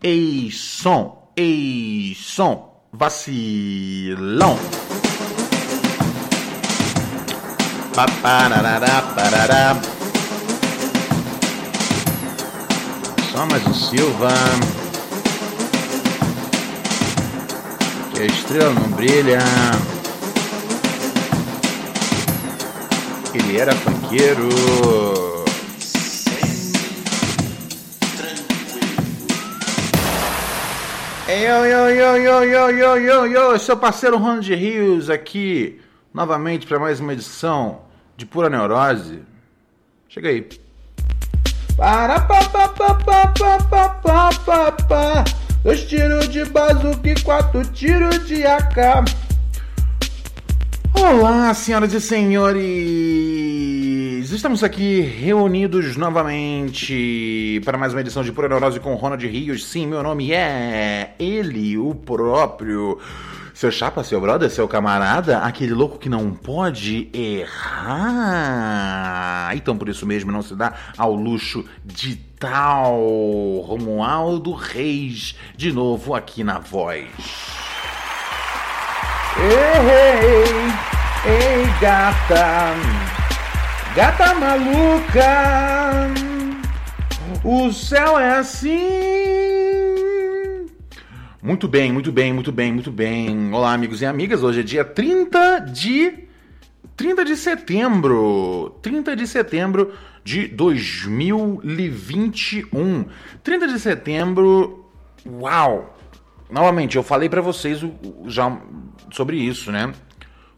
Ei, som, ei, som, vacilão. Só mais um Silva. Que a estrela não brilha. Ele era funkeiro. Yo, yo, yo, yo, yo, yo, yo, yo, seu parceiro Ronald Rios aqui, novamente para mais uma edição de Pura Neurose. Chega aí. Para pa pa pa pa pa pa pa pa pa Dois tiros de bazuca e quatro tiros de AK. Olá, senhoras e senhores! Estamos aqui reunidos novamente para mais uma edição de Pura Neurose com Ronald Rios. Sim, meu nome é ele, o próprio. Seu chapa, seu brother, seu camarada, aquele louco que não pode errar. Então, por isso mesmo, não se dá ao luxo de tal Romualdo Reis, de novo aqui na voz. Ei, ei, gata, gata maluca, o céu é assim. Muito bem, muito bem, muito bem, muito bem. Olá, amigos e amigas. Hoje é dia 30 de 30 de setembro. 30 de setembro de 2021. 30 de setembro. Uau! Novamente, eu falei para vocês já sobre isso, né?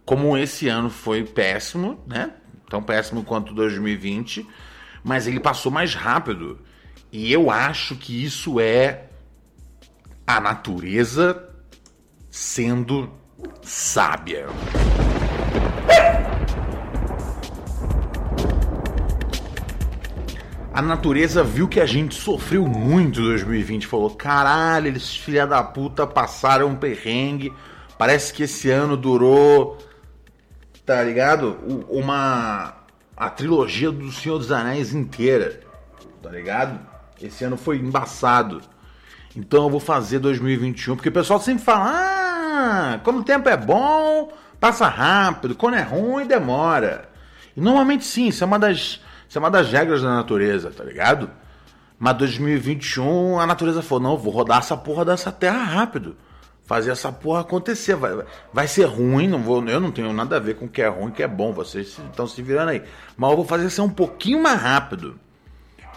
Como esse ano foi péssimo, né? Tão péssimo quanto 2020, mas ele passou mais rápido. E eu acho que isso é a natureza sendo sábia. A natureza viu que a gente sofreu muito em 2020, falou: caralho, eles filha da puta passaram um perrengue. Parece que esse ano durou, tá ligado? Uma. a trilogia do Senhor dos Anéis inteira, tá ligado? Esse ano foi embaçado. Então eu vou fazer 2021, porque o pessoal sempre fala: ah, como o tempo é bom, passa rápido, quando é ruim, demora. E normalmente sim, isso é uma das, isso é uma das regras da natureza, tá ligado? Mas 2021 a natureza falou: não, vou rodar essa porra dessa terra rápido. Fazer essa porra acontecer. Vai, vai ser ruim, não vou, eu não tenho nada a ver com o que é ruim que é bom. Vocês estão se virando aí. Mas eu vou fazer ser um pouquinho mais rápido.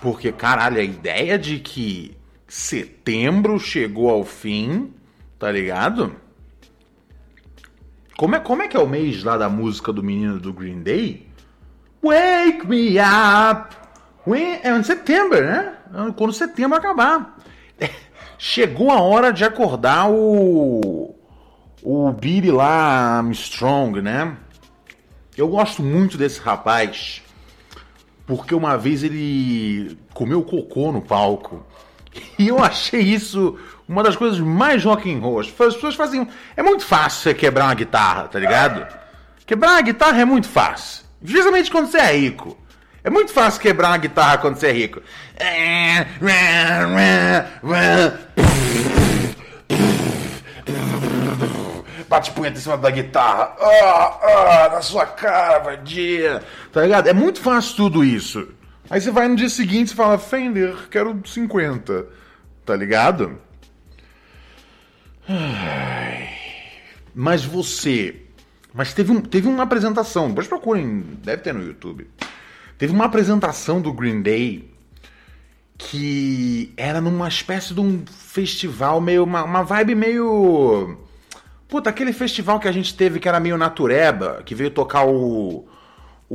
Porque, caralho, a ideia de que setembro chegou ao fim, tá ligado? Como é, como é que é o mês lá da música do menino do Green Day? Wake me up! When, é em setembro, né? Quando setembro acabar. Chegou a hora de acordar o. O Billy lá, Armstrong, né? Eu gosto muito desse rapaz. Porque uma vez ele comeu cocô no palco. E eu achei isso uma das coisas mais rock and roll. As pessoas fazem. É muito fácil você quebrar uma guitarra, tá ligado? Quebrar uma guitarra é muito fácil. Justamente quando você é rico. É muito fácil quebrar uma guitarra quando você é rico. Bate punheta em cima da guitarra. Ah, ah, na sua cara, vadia. Tá ligado? É muito fácil tudo isso. Aí você vai no dia seguinte e fala, Fender, quero 50. Tá ligado? Mas você. Mas teve, um, teve uma apresentação, depois procurem, deve ter no YouTube. Teve uma apresentação do Green Day que era numa espécie de um festival meio. Uma, uma vibe meio. Puta, aquele festival que a gente teve que era meio natureba, que veio tocar o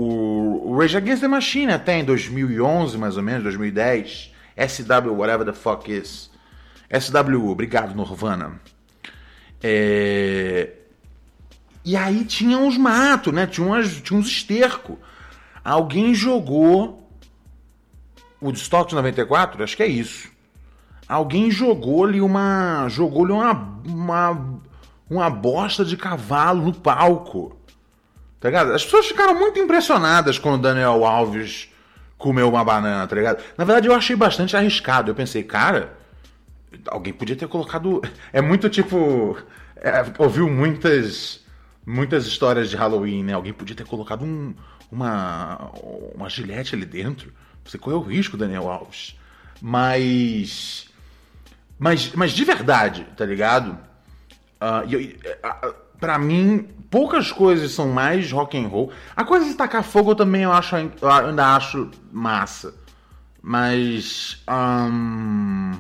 o, Rage Against the Machine até em 2011, mais ou menos, 2010. SW, whatever the fuck is. SWU, obrigado, Norvana. É... E aí tinha uns matos, né? Tinha, umas, tinha uns esterco. Alguém jogou o Stock de 94, acho que é isso. Alguém jogou-lhe uma. jogou-lhe uma, uma. uma bosta de cavalo no palco. Tá ligado? As pessoas ficaram muito impressionadas quando o Daniel Alves comeu uma banana, tá ligado? Na verdade, eu achei bastante arriscado. Eu pensei, cara, alguém podia ter colocado. É muito tipo. É, ouviu muitas. Muitas histórias de Halloween, né? Alguém podia ter colocado um, uma. uma gilete ali dentro. Você correu o risco, Daniel Alves. Mas. Mas, mas de verdade, tá ligado? Uh, eu, uh, pra mim, poucas coisas são mais rock and roll. A coisa de tacar fogo eu também eu acho, eu ainda acho massa. Mas. Um,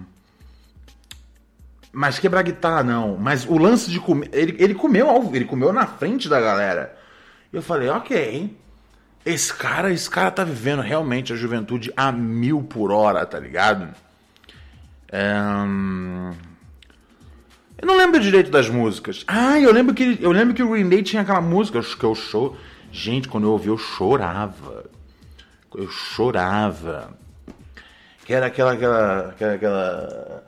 mas quebrar guitarra não. Mas o lance de comer. Ele, ele comeu ele comeu na frente da galera. Eu falei, ok. Esse cara, esse cara tá vivendo realmente a juventude a mil por hora, tá ligado? Um... Eu não lembro direito das músicas. Ah, eu lembro que eu lembro que o Green Day tinha aquela música que eu show. Gente, quando eu ouvi eu chorava. Eu chorava. Que era aquela aquela aquela, aquela...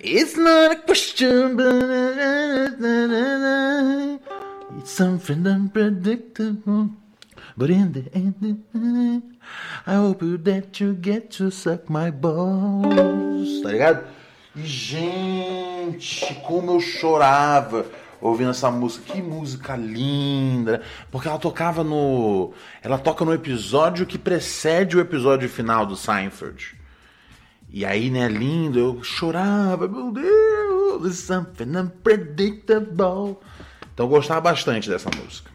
It's not a question, it's something unpredictable. But in the end, I hope that you get to suck my balls. Tá ligado? E, gente, como eu chorava ouvindo essa música. Que música linda! Porque ela tocava no. Ela toca no episódio que precede o episódio final do Seinfeld. E aí, né, lindo, eu chorava, meu Deus, something unpredictable. Então eu gostava bastante dessa música.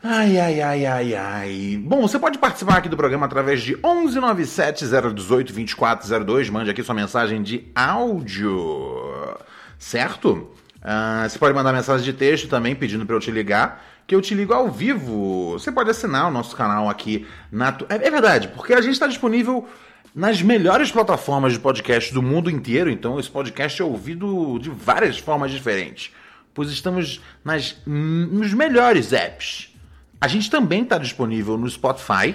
Ai, ai, ai, ai, ai. Bom, você pode participar aqui do programa através de 11970182402. Mande aqui sua mensagem de áudio, certo? Uh, você pode mandar mensagem de texto também pedindo para eu te ligar, que eu te ligo ao vivo. Você pode assinar o nosso canal aqui na. É, é verdade, porque a gente está disponível nas melhores plataformas de podcast do mundo inteiro, então esse podcast é ouvido de várias formas diferentes, pois estamos nas, nos melhores apps. A gente também está disponível no Spotify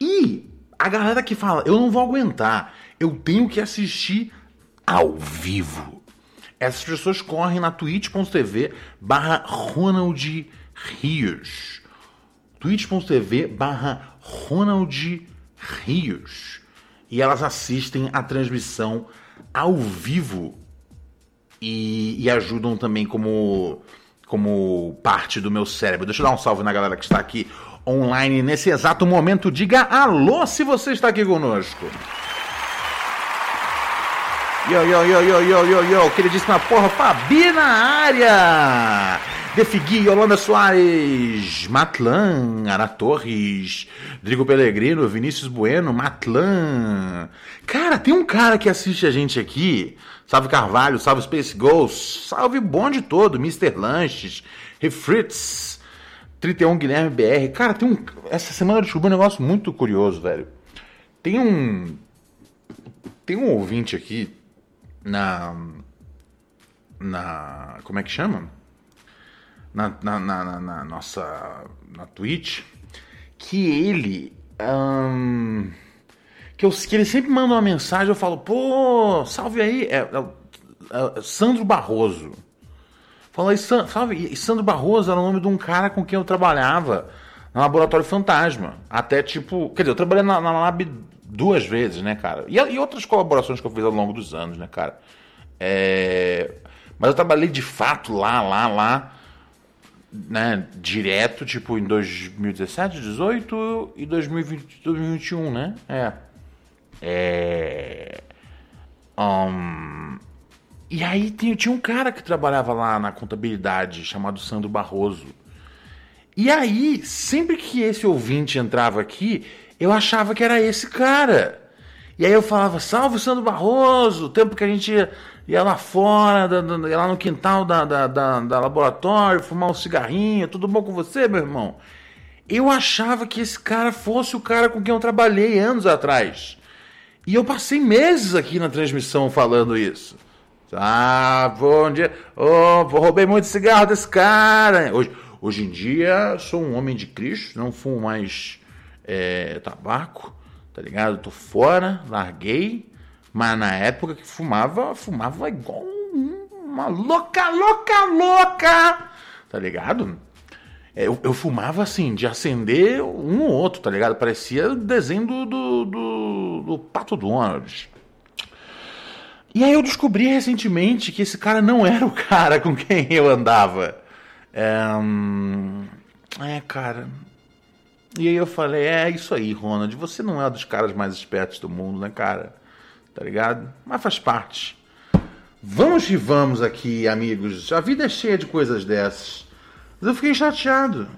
e a galera que fala, eu não vou aguentar, eu tenho que assistir ao vivo. Essas pessoas correm na twitch.tv barra Ronald Rios. twitch.tv barra Ronald Rios e elas assistem a transmissão ao vivo e, e, ajudam também como, como parte do meu cérebro. Deixa eu dar um salve na galera que está aqui online nesse exato momento. Diga alô se você está aqui conosco. Yo, yo, yo, yo, yo, yo, yo, queridíssima porra, Fabi na área! Defigui, Yolanda Soares, Matlan, Ara Torres, Drigo Pellegrino, Vinícius Bueno, Matlan. Cara, tem um cara que assiste a gente aqui. Salve Carvalho, salve Space Ghost, salve bonde todo, Mr. Lanches, Refritz, 31 Guilherme BR. Cara, tem um. Essa semana eu descobri um negócio muito curioso, velho. Tem um. Tem um ouvinte aqui na. Na. Como é que chama? na, na, na, na nossa na Twitch que ele que, eu, que ele sempre manda uma mensagem eu falo pô salve aí é, é, é Sandro Barroso fala salve Sandro Barroso era o nome de um cara com quem eu trabalhava no laboratório fantasma até tipo quer dizer eu trabalhei na, na lab duas vezes né cara e, e outras colaborações que eu fiz ao longo dos anos né cara é, mas eu trabalhei de fato lá lá lá né, direto, tipo em 2017, 2018 e 2020, 2021, né? É. É. Um, e aí tinha, tinha um cara que trabalhava lá na contabilidade chamado Sandro Barroso. E aí, sempre que esse ouvinte entrava aqui, eu achava que era esse cara. E aí eu falava, salve Sandro Barroso, o tempo que a gente ia, ia lá fora, da, da, ia lá no quintal da, da, da, da laboratório, fumar um cigarrinho, tudo bom com você, meu irmão? Eu achava que esse cara fosse o cara com quem eu trabalhei anos atrás. E eu passei meses aqui na transmissão falando isso. Ah, bom dia. Oh, roubei muito cigarro desse cara. Hoje, hoje em dia, sou um homem de Cristo, não fumo mais é, tabaco, tá ligado? Tô fora, larguei. Mas na época que fumava, fumava igual uma louca, louca, louca. Tá ligado? É, eu, eu, fumava assim, de acender um ou outro, tá ligado? Parecia desenho do, do, do, do Pato Donald. E aí eu descobri recentemente que esse cara não era o cara com quem eu andava. É, hum, é cara. E aí eu falei, é isso aí, Ronald, você não é um dos caras mais espertos do mundo, né, cara? Tá ligado? Mas faz parte. Vamos que vamos aqui, amigos. A vida é cheia de coisas dessas. Mas eu fiquei chateado.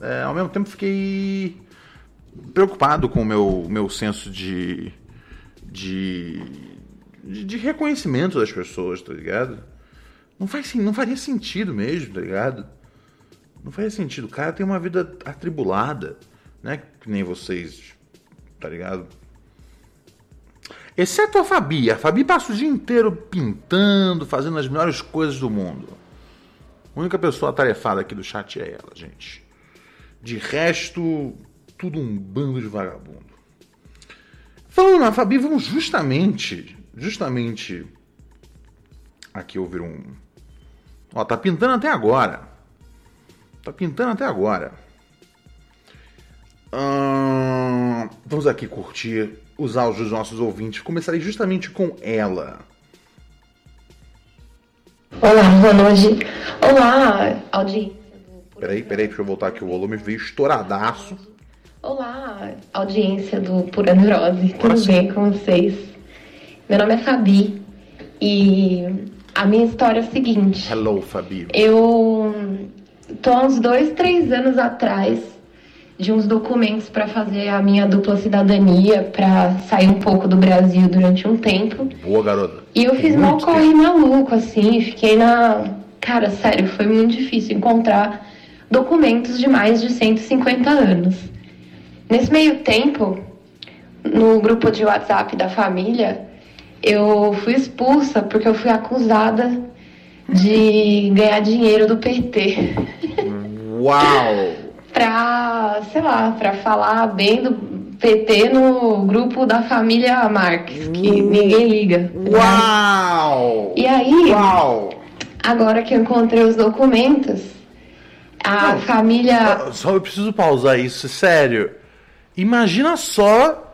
É, ao mesmo tempo fiquei preocupado com o meu, meu senso de, de, de, reconhecimento das pessoas, tá ligado? Não, faz, não faria sentido mesmo, tá ligado? Não faria sentido. O cara tem uma vida atribulada, né? Que nem vocês, tá ligado? Exceto a Fabi. A Fabi passa o dia inteiro pintando, fazendo as melhores coisas do mundo. A única pessoa atarefada aqui do chat é ela, gente. De resto, tudo um bando de vagabundo. Falando na Fabi, vamos justamente, justamente aqui ouvir um. Ó, tá pintando até agora. Tá pintando até agora. Hum, vamos aqui curtir os áudios dos nossos ouvintes. Começarei justamente com ela. Olá, Ronald. Olá, audiência. Peraí, peraí, deixa eu voltar aqui. O volume veio estouradaço. Olá, audiência do Pura Neurose. Tudo sim. bem com vocês? Meu nome é Fabi e a minha história é a seguinte. Hello, Fabi. Eu tô há uns dois, três anos atrás de uns documentos para fazer a minha dupla cidadania, para sair um pouco do Brasil durante um tempo. Boa, garota. E eu fiz mal corre maluco, assim, fiquei na. Cara, sério, foi muito difícil encontrar documentos de mais de 150 anos. Nesse meio tempo, no grupo de WhatsApp da família, eu fui expulsa porque eu fui acusada de ganhar dinheiro do PT. Uau! pra, sei lá, pra falar bem do PT no grupo da família Marques, que uh, ninguém liga. Uau! E aí, Uau! agora que eu encontrei os documentos, a Não, família. Só eu preciso pausar isso, sério. Imagina só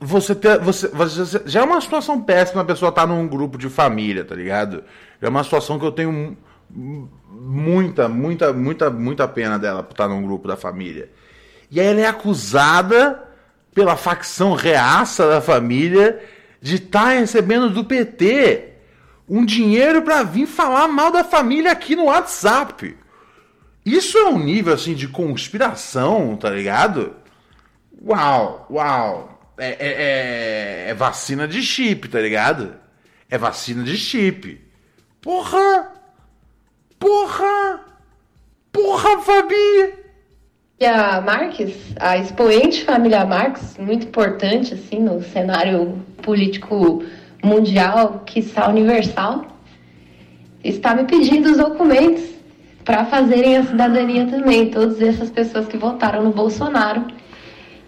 você ter. Você, você, já é uma situação péssima a pessoa estar tá num grupo de família, tá ligado? Já é uma situação que eu tenho muita, muita, muita, muita pena dela por estar num grupo da família. E aí ela é acusada pela facção reaça da família de estar tá recebendo do PT um dinheiro para vir falar mal da família aqui no WhatsApp. Isso é um nível assim de conspiração, tá ligado? Uau, uau. É, é, é, é vacina de chip, tá ligado? É vacina de chip. Porra! Porra! Porra, Fabi! E a Marques, a expoente família Marques, muito importante assim no cenário político mundial, que está universal, está me pedindo os documentos para fazerem a cidadania também, todas essas pessoas que votaram no Bolsonaro.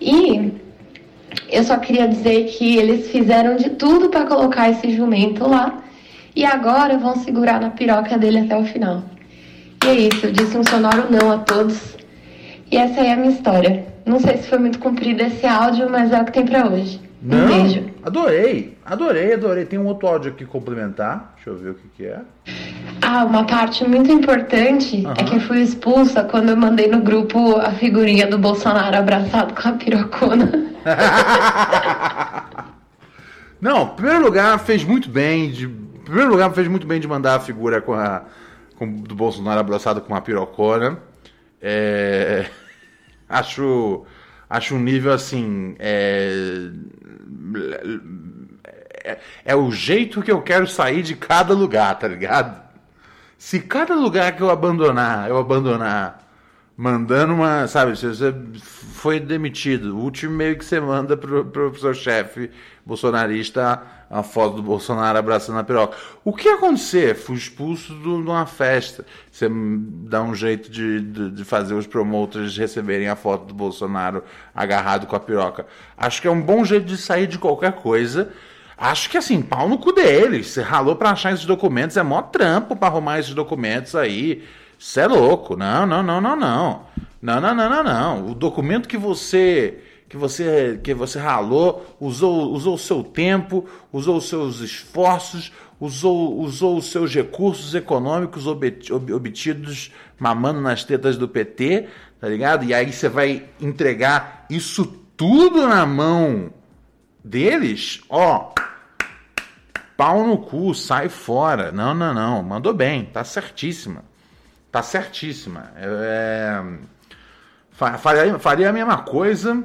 E eu só queria dizer que eles fizeram de tudo para colocar esse jumento lá e agora vão segurar na piroca dele até o final. E é isso, eu disse um sonoro não a todos. E essa é a minha história. Não sei se foi muito comprido esse áudio, mas é o que tem para hoje. Não, um beijo. Adorei, adorei, adorei. Tem um outro áudio aqui complementar. Deixa eu ver o que, que é. Ah, uma parte muito importante uhum. é que eu fui expulsa quando eu mandei no grupo a figurinha do Bolsonaro abraçado com a pirocona. Não, em primeiro lugar, fez muito bem de primeiro lugar, fez muito bem de mandar a figura com a, com, do Bolsonaro abraçado com uma pirocona. É, acho, Acho um nível assim. É... é, é o jeito que eu quero sair de cada lugar, tá ligado? Se cada lugar que eu abandonar, eu abandonar mandando uma, sabe, se você foi demitido, o último e-mail que você manda pro, pro seu chefe bolsonarista a foto do Bolsonaro abraçando a piroca. O que ia acontecer? Fui expulso de uma festa. Você dá um jeito de, de, de, fazer os promoters receberem a foto do Bolsonaro agarrado com a piroca. Acho que é um bom jeito de sair de qualquer coisa. Acho que assim, pau no cu deles. Você ralou pra achar esses documentos, é mó trampo pra arrumar esses documentos aí. Você é louco. Não, não, não, não, não. Não, não, não, não, não. O documento que você que você que você ralou, usou, usou o seu tempo, usou os seus esforços, usou, usou os seus recursos econômicos obtidos mamando nas tetas do PT, tá ligado? E aí você vai entregar isso tudo na mão deles, ó. Pau no cu, sai fora. Não, não, não. Mandou bem, tá certíssima. Tá certíssima. É, faria, faria a mesma coisa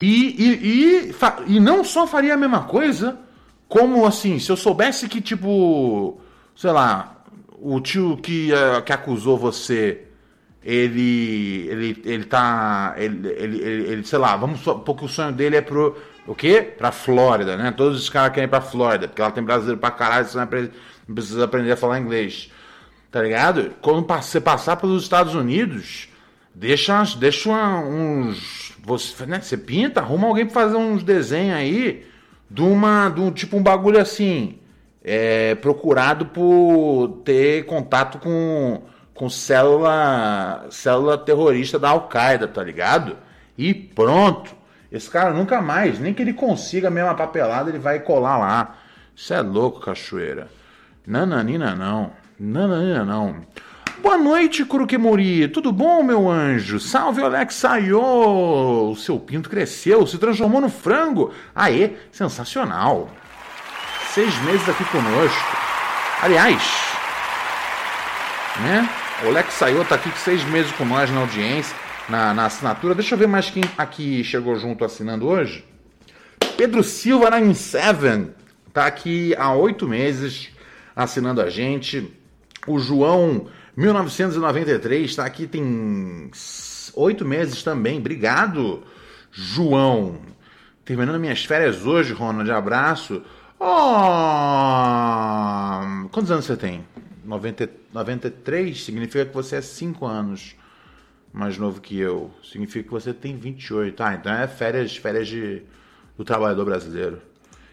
E, e, e, e não só faria a mesma coisa, como assim, se eu soubesse que, tipo, sei lá, o tio que, uh, que acusou você, ele, ele, ele tá, ele, ele, ele, ele sei lá, vamos porque o sonho dele é pro, o quê? Pra Flórida, né? Todos os caras querem ir pra Flórida, porque lá tem brasileiro pra caralho, você não precisa aprender a falar inglês, tá ligado? Quando você passar pelos Estados Unidos, deixa, deixa uns você, né, você pinta, arruma alguém para fazer uns desenhos aí de uma. De um, tipo um bagulho assim. É, procurado por ter contato com, com célula, célula terrorista da Al-Qaeda, tá ligado? E pronto. Esse cara nunca mais, nem que ele consiga a mesma papelada, ele vai colar lá. Isso é louco, cachoeira. Nananina não. Nananina não. Boa noite, Kurukemori. Tudo bom, meu anjo? Salve, Alex Saiô! O seu pinto cresceu, se transformou no frango. Aê, sensacional. Seis meses aqui conosco. Aliás, né? O Alex Saiô tá aqui seis meses com nós na audiência, na, na assinatura. Deixa eu ver mais quem aqui chegou junto assinando hoje. Pedro Silva na Seven tá aqui há oito meses assinando a gente. O João 1993, está aqui tem oito meses também. Obrigado, João. Terminando minhas férias hoje, Ronald. Abraço. Oh, quantos anos você tem? 90, 93 significa que você é 5 anos mais novo que eu. Significa que você tem 28. Ah, então é férias, férias de, do trabalhador brasileiro.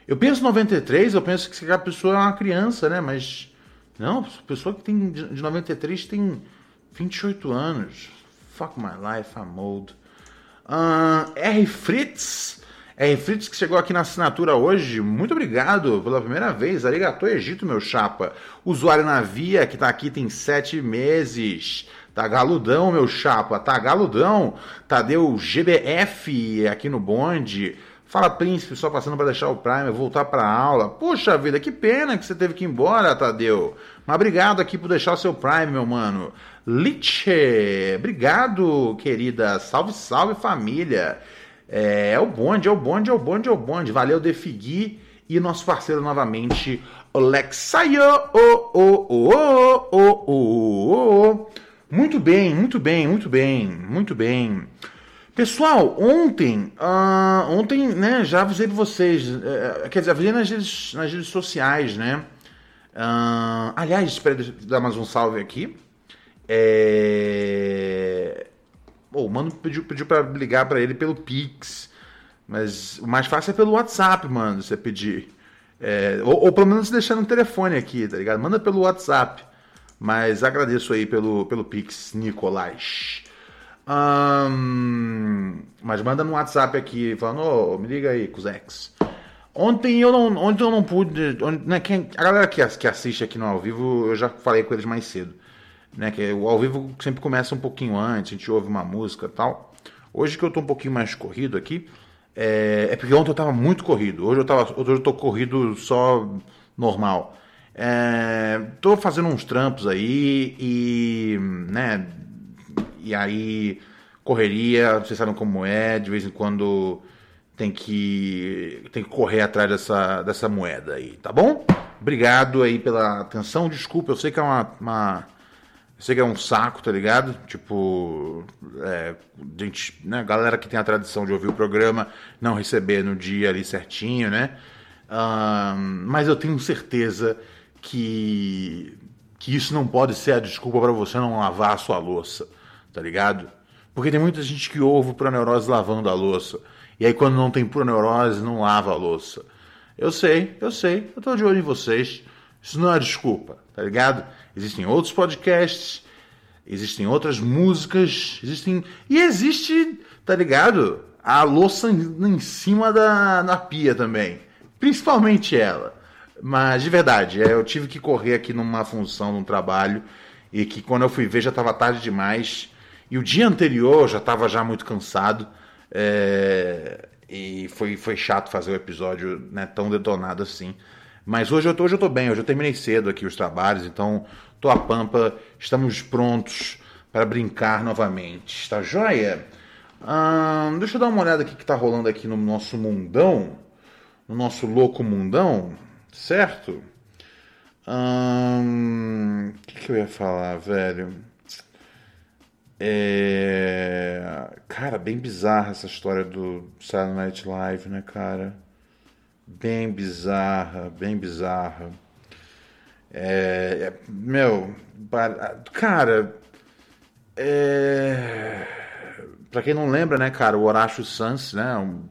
Eu penso 93, eu penso que a pessoa é uma criança, né? Mas não, pessoa que tem de 93 tem 28 anos. Fuck my life, I'm old. Uh, R. Fritz. R. Fritz que chegou aqui na assinatura hoje, muito obrigado pela primeira vez. Arigato Egito, meu chapa. Usuário na via que tá aqui tem sete meses. Tá galudão, meu chapa, tá galudão. Tadeu GBF aqui no bonde. Fala, príncipe, só passando para deixar o Prime, voltar para aula. Puxa vida, que pena que você teve que ir embora, Tadeu. Mas obrigado aqui por deixar o seu Prime, meu mano. Liche, obrigado, querida. Salve, salve, família. É, é o bonde, é o bonde, é o bonde, é o bonde. Valeu, Defigui. E nosso parceiro novamente, Alexaio. Oh, oh, oh, oh, oh, oh. Muito bem, muito bem, muito bem, muito bem. Pessoal, ontem, uh, ontem, né, já avisei para vocês, uh, quer dizer, avisei nas redes, nas redes sociais, né? Uh, aliás, espera dar mais um salve aqui. É... Oh, o mano pediu, pediu para ligar para ele pelo Pix. Mas o mais fácil é pelo WhatsApp, mano, você pedir. É, ou, ou, pelo menos deixar no telefone aqui, tá ligado? Manda pelo WhatsApp. Mas agradeço aí pelo, pelo Pix, Nicolás. Mas manda no WhatsApp aqui, falando, oh, me liga aí, Cusex. Ontem eu não, ontem eu não pude. né, quem, a galera que, que assiste aqui no ao vivo, eu já falei com eles mais cedo né? Que o ao vivo sempre começa um pouquinho antes, a gente ouve uma música tal. Hoje que eu tô um pouquinho mais corrido aqui, é, é porque ontem eu tava muito corrido. Hoje eu, tava, hoje eu tô corrido só normal. É, tô fazendo uns trampos aí e, né, e aí correria, vocês sabem como é, de vez em quando tem que tem que correr atrás dessa, dessa moeda aí, tá bom? Obrigado aí pela atenção, desculpa, eu sei que é uma, uma eu sei que é um saco, tá ligado? Tipo, é, gente, né, galera que tem a tradição de ouvir o programa não receber no dia ali certinho, né? Um, mas eu tenho certeza que, que isso não pode ser a desculpa para você não lavar a sua louça, tá ligado? Porque tem muita gente que ouve o neurose lavando a louça. E aí quando não tem neurose não lava a louça. Eu sei, eu sei, eu tô de olho em vocês. Isso não é desculpa, tá ligado? Existem outros podcasts, existem outras músicas, existem. E existe, tá ligado? A louça em cima da na pia também. Principalmente ela. Mas de verdade, é, eu tive que correr aqui numa função, num trabalho, e que quando eu fui ver já estava tarde demais. E o dia anterior já estava já muito cansado. É, e foi, foi chato fazer o episódio né, tão detonado assim. Mas hoje eu, tô, hoje eu tô bem, hoje eu terminei cedo aqui os trabalhos, então tô a pampa, estamos prontos para brincar novamente. Está joia? Hum, deixa eu dar uma olhada aqui que tá rolando aqui no nosso mundão, no nosso louco mundão, certo? O hum, que, que eu ia falar, velho? É... Cara, bem bizarra essa história do Saturday Night Live, né, cara? bem bizarra, bem bizarra. É, é, meu, cara, é, para quem não lembra, né, cara, o Horácio Sanz, né, um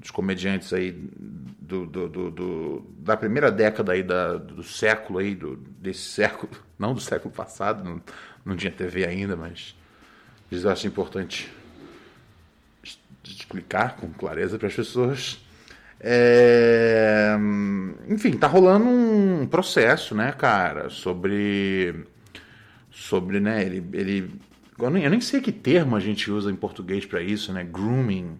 dos comediantes aí do, do, do, do, da primeira década aí da, do século aí, do, desse século, não do século passado, não, não tinha TV ainda, mas eu acho importante explicar com clareza para as pessoas. É... Enfim, tá rolando um processo, né, cara, sobre. Sobre, né, ele. ele... Eu, nem, eu nem sei que termo a gente usa em português para isso, né? Grooming.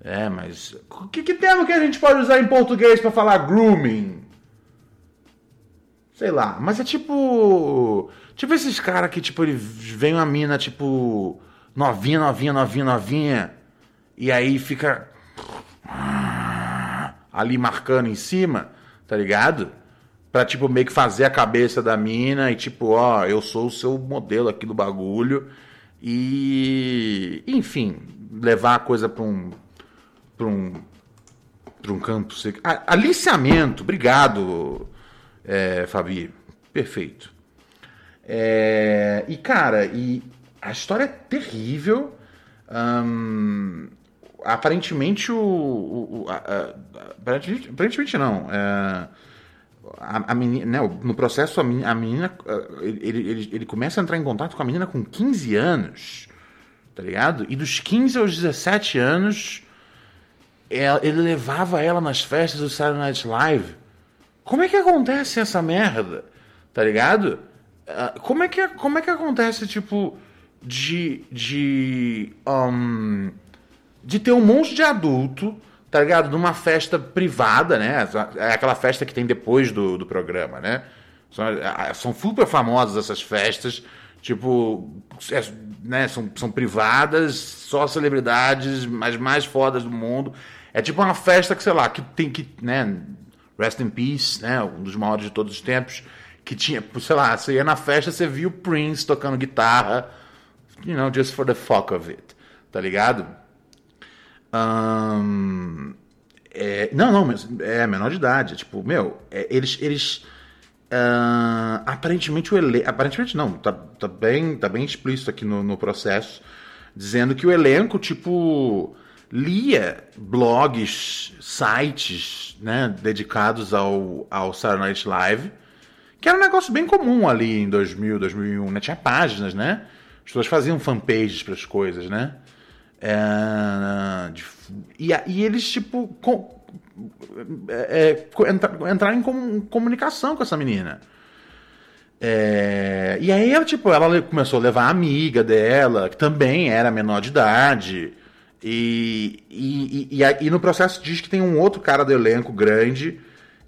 É, mas. Que, que termo que a gente pode usar em português para falar grooming? Sei lá, mas é tipo. Tipo esses caras que, tipo, ele vem uma mina, tipo. Novinha, novinha, novinha, novinha. E aí fica ali marcando em cima, tá ligado? Pra, tipo, meio que fazer a cabeça da mina e, tipo, ó, eu sou o seu modelo aqui do bagulho. E, enfim, levar a coisa pra um. pra um. pra um campo. Aliciamento, obrigado, é, Fabi. Perfeito. É, e, cara, e a história é terrível. Aparentemente o, o a, a, aparentemente, aparentemente não é, a, a menina, né, no processo a menina, a menina ele, ele, ele começa a entrar em contato com a menina com 15 anos tá ligado? E dos 15 aos 17 anos é- ele levava ela nas festas do Saturday Night Live. Como é que acontece essa merda? Tá ligado? Ah, Como é que, como é que acontece, tipo, de. de. ahn, de ter um monte de adulto, tá ligado? Numa festa privada, né? É aquela festa que tem depois do, do programa, né? São, ah, são super famosas essas festas, tipo, é, né? São, são privadas, só celebridades, as mais fodas do mundo. É tipo uma festa que, sei lá, que tem que, né? Rest in Peace, né? Um dos maiores de todos os tempos. Que tinha, sei lá, você ia na festa, você viu o Prince tocando guitarra, you know, just for the fuck of it, tá ligado? Ahn, é, não, não, é menor de idade. Tipo, meu, é, eles. eles ah, aparentemente o elenco. Aparentemente não, tá, tá, bem, tá bem explícito aqui no, no processo, dizendo que o elenco, tipo, lia blogs, sites, né, dedicados ao, ao Saturday Night Live, que era um negócio bem comum ali em 2000, 2001, né? Tinha páginas, né? As pessoas faziam fanpages para as coisas, né? É, e, e eles, tipo, com- é, é, entraram em com- comunicação com essa menina. É, e aí ela, tipo, ela começou a levar a amiga dela, que também era menor de idade. E, e, e, e no processo diz que tem um outro cara do elenco grande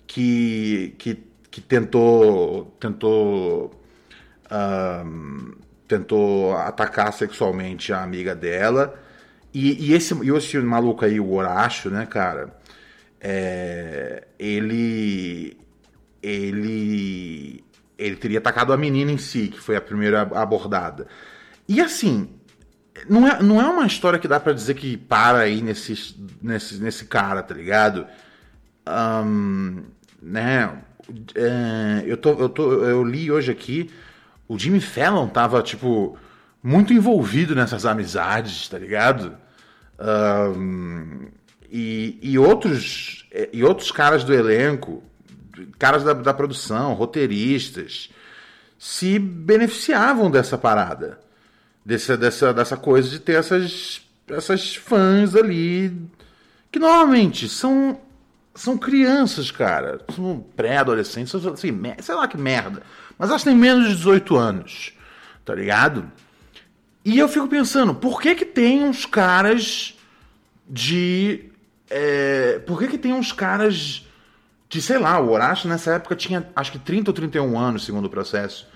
que, que, que tentou. tentou. tentou atacar sexualmente a amiga dela. E, e esse, e esse maluco aí, o Horácio, né, cara? é, ele. Ele. Ele teria atacado a menina em si, que foi a primeira abordada. E assim, não é, não é uma história que dá pra dizer que para aí nesse, nesse, nesse cara, tá ligado? Ahn, né? É, eu, tô, eu, tô, eu li hoje aqui, o Jimmy Fallon tava, tipo, muito envolvido nessas amizades, tá ligado? Ahn, e, e, outros, e outros caras do elenco, caras da, da produção, roteiristas, se beneficiavam dessa parada. Dessa, dessa, dessa coisa de ter essas, essas fãs ali que normalmente são são crianças, cara. São pré-adolescentes, assim, sei lá que merda. Mas elas têm menos de 18 anos, tá ligado? E eu fico pensando, por que que tem uns caras de... é, por que que tem uns caras de, sei lá, o Horácio nessa época tinha acho que 30 ou 31 anos, segundo o processo.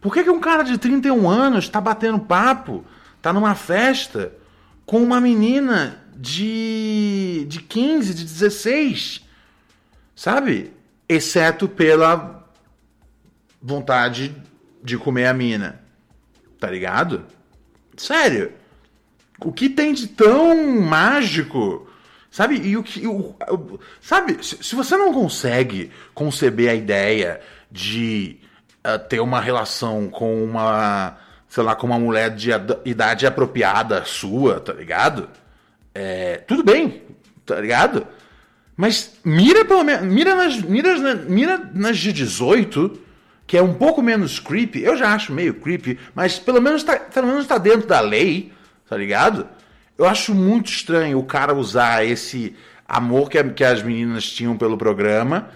Por que, que um cara de 31 anos tá batendo papo, tá numa festa com uma menina de, de 15, de 16? Sabe? Exceto pela vontade de comer a mina. Tá ligado? Sério. O que tem de tão mágico? Sabe? E o que. O, o- sabe? Se, se você não consegue conceber a ideia de ah, ter uma relação com uma. Sei lá, com uma mulher de ad- idade apropriada sua, tá ligado? É, tudo bem, tá ligado? Mas mira pelo menos. Mira nas, mira, mira nas de 18, que é um pouco menos creepy. Eu já acho meio creepy, mas pelo menos tá, pelo menos tá dentro da lei, tá ligado? Eu acho muito estranho o cara usar esse amor que, que as meninas tinham pelo programa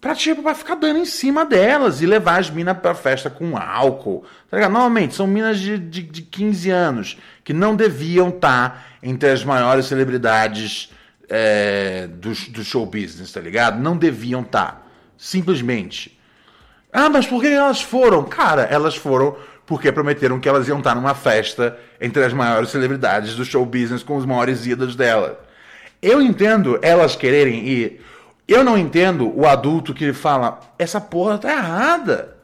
pra, tipo, pra ficar dando em cima delas e levar as minas pra festa com álcool. Tá ligado? Normalmente são minas de, de, de 15 anos que não deviam estar entre as maiores celebridades é, do, do show business, tá ligado? Não deviam estar. Simplesmente. Ah, mas por que elas foram? Cara, elas foram porque prometeram que elas iam estar numa festa entre as maiores celebridades do show business com os maiores ídolos dela. Eu entendo elas quererem ir. Eu não entendo o adulto que fala, essa porra tá errada.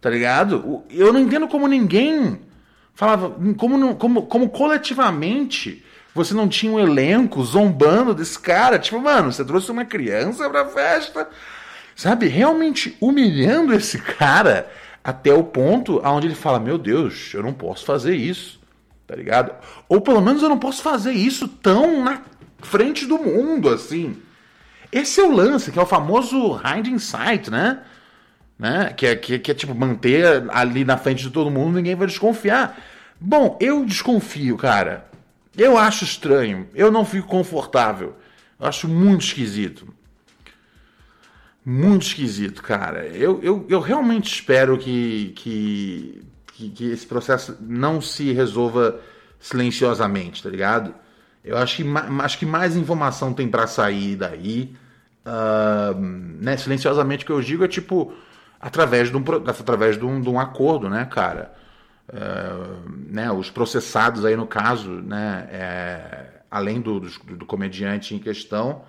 Tá ligado? Eu não entendo como ninguém falava, como, como, como coletivamente você não tinha um elenco zombando desse cara. Tipo, mano, você trouxe uma criança pra festa. Sabe? Realmente humilhando esse cara até o ponto aonde ele fala: Meu Deus, eu não posso fazer isso. Tá ligado? Ou pelo menos eu não posso fazer isso tão na frente do mundo assim. Esse é o lance, que é o famoso hiding sight, né? né? Que, é, que, que é tipo manter ali na frente de todo mundo, ninguém vai desconfiar. Bom, eu desconfio, cara. Eu acho estranho. Eu não fico confortável Eu acho muito esquisito. Muito esquisito, cara. Eu, eu, eu realmente espero que, que, que, que esse processo não se resolva silenciosamente, tá ligado? Eu acho que, acho que mais informação tem para sair daí. Uh, né, silenciosamente o que eu digo é tipo através de um, através de um, de um acordo, né, cara? Uh, né, os processados aí no caso, né, é, além do, do, do, comediante em questão,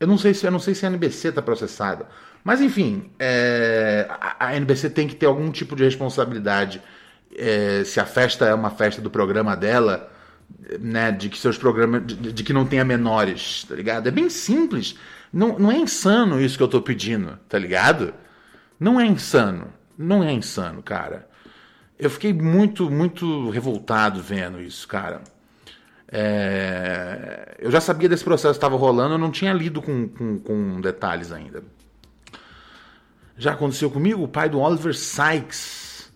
eu não sei se eu não sei se a NBC está processada, mas enfim, é, a, a, NBC tem que ter algum tipo de responsabilidade é, se a festa é uma festa do programa dela, né, de que seus programas, de, de, que não tenha menores, tá ligado? É bem simples. Não, não é insano isso que eu tô pedindo, tá ligado? Não é insano. Não é insano, cara. Eu fiquei muito, muito revoltado vendo isso, cara. É... Eu já sabia desse processo que estava rolando, eu não tinha lido com, com, com detalhes ainda. Já aconteceu comigo, o pai do Oliver Sykes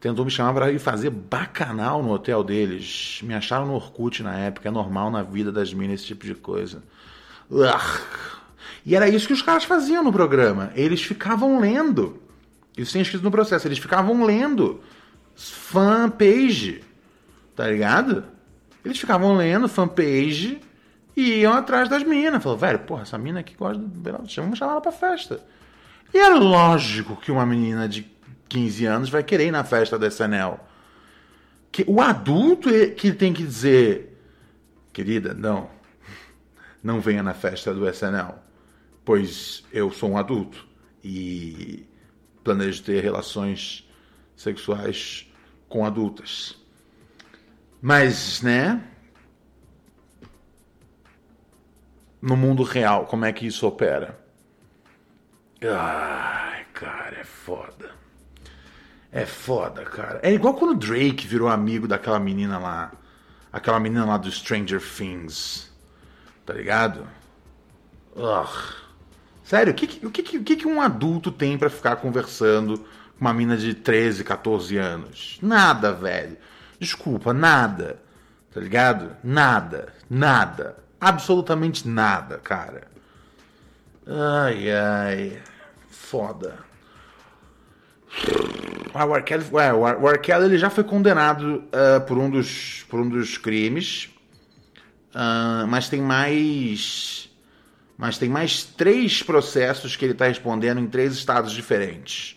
tentou me chamar para ir fazer bacanal no hotel deles. Me acharam no Orkut na época, é normal na vida das minas esse tipo de coisa. E era isso que os caras faziam no programa. Eles ficavam lendo. Isso tem escrito no processo. Eles ficavam lendo fanpage. Tá ligado? Eles ficavam lendo fanpage e iam atrás das minas. Falou, velho, porra, essa mina aqui gosta do Vamos chamar ela pra festa. E é lógico que uma menina de 15 anos vai querer ir na festa da SNL. Que o adulto é que tem que dizer, querida, não, não venha na festa do SNL, pois eu sou um adulto e planejo ter relações sexuais com adultas. Mas, né? No mundo real, como é que isso opera? Ai, cara, é foda. É foda, cara. É igual quando o Drake virou amigo daquela menina lá. Aquela menina lá do Stranger Things. Tá ligado? Ugh. Sério, o que, o, que, o que, um adulto tem para ficar conversando uma mina de 13, 14 anos? Nada, velho. Desculpa, nada. Tá ligado? Nada. Nada. Absolutamente nada, cara. Ai, ai. Foda. Ah, o R. Kelly, é, o R. Kelly ele já foi condenado uh, por, um dos, por um dos crimes, uh, mas tem mais. Mas tem mais três processos que ele está respondendo em três estados diferentes.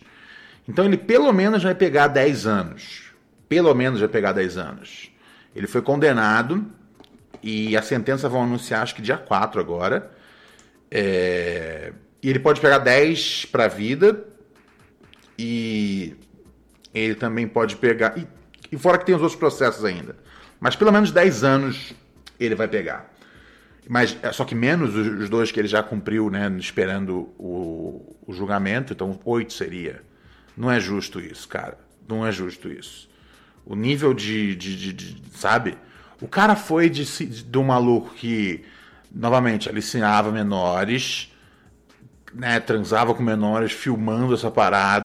Então ele pelo menos vai pegar 10 anos. Pelo menos vai pegar 10 anos. Ele foi condenado e a sentença vão anunciar acho que dia 4 agora. É, e ele pode pegar 10 para vida e ele também pode pegar. E, e fora que tem os outros processos ainda. Mas pelo menos 10 anos ele vai pegar. Mas é só que menos os dois que ele já cumpriu, né? Esperando o, o julgamento, então oito seria. Não é justo isso, cara. Não é justo isso. O nível de. de, de, de sabe? O cara foi de, de um maluco que, novamente, aliciava menores, né? Transava com menores, filmando essa parada.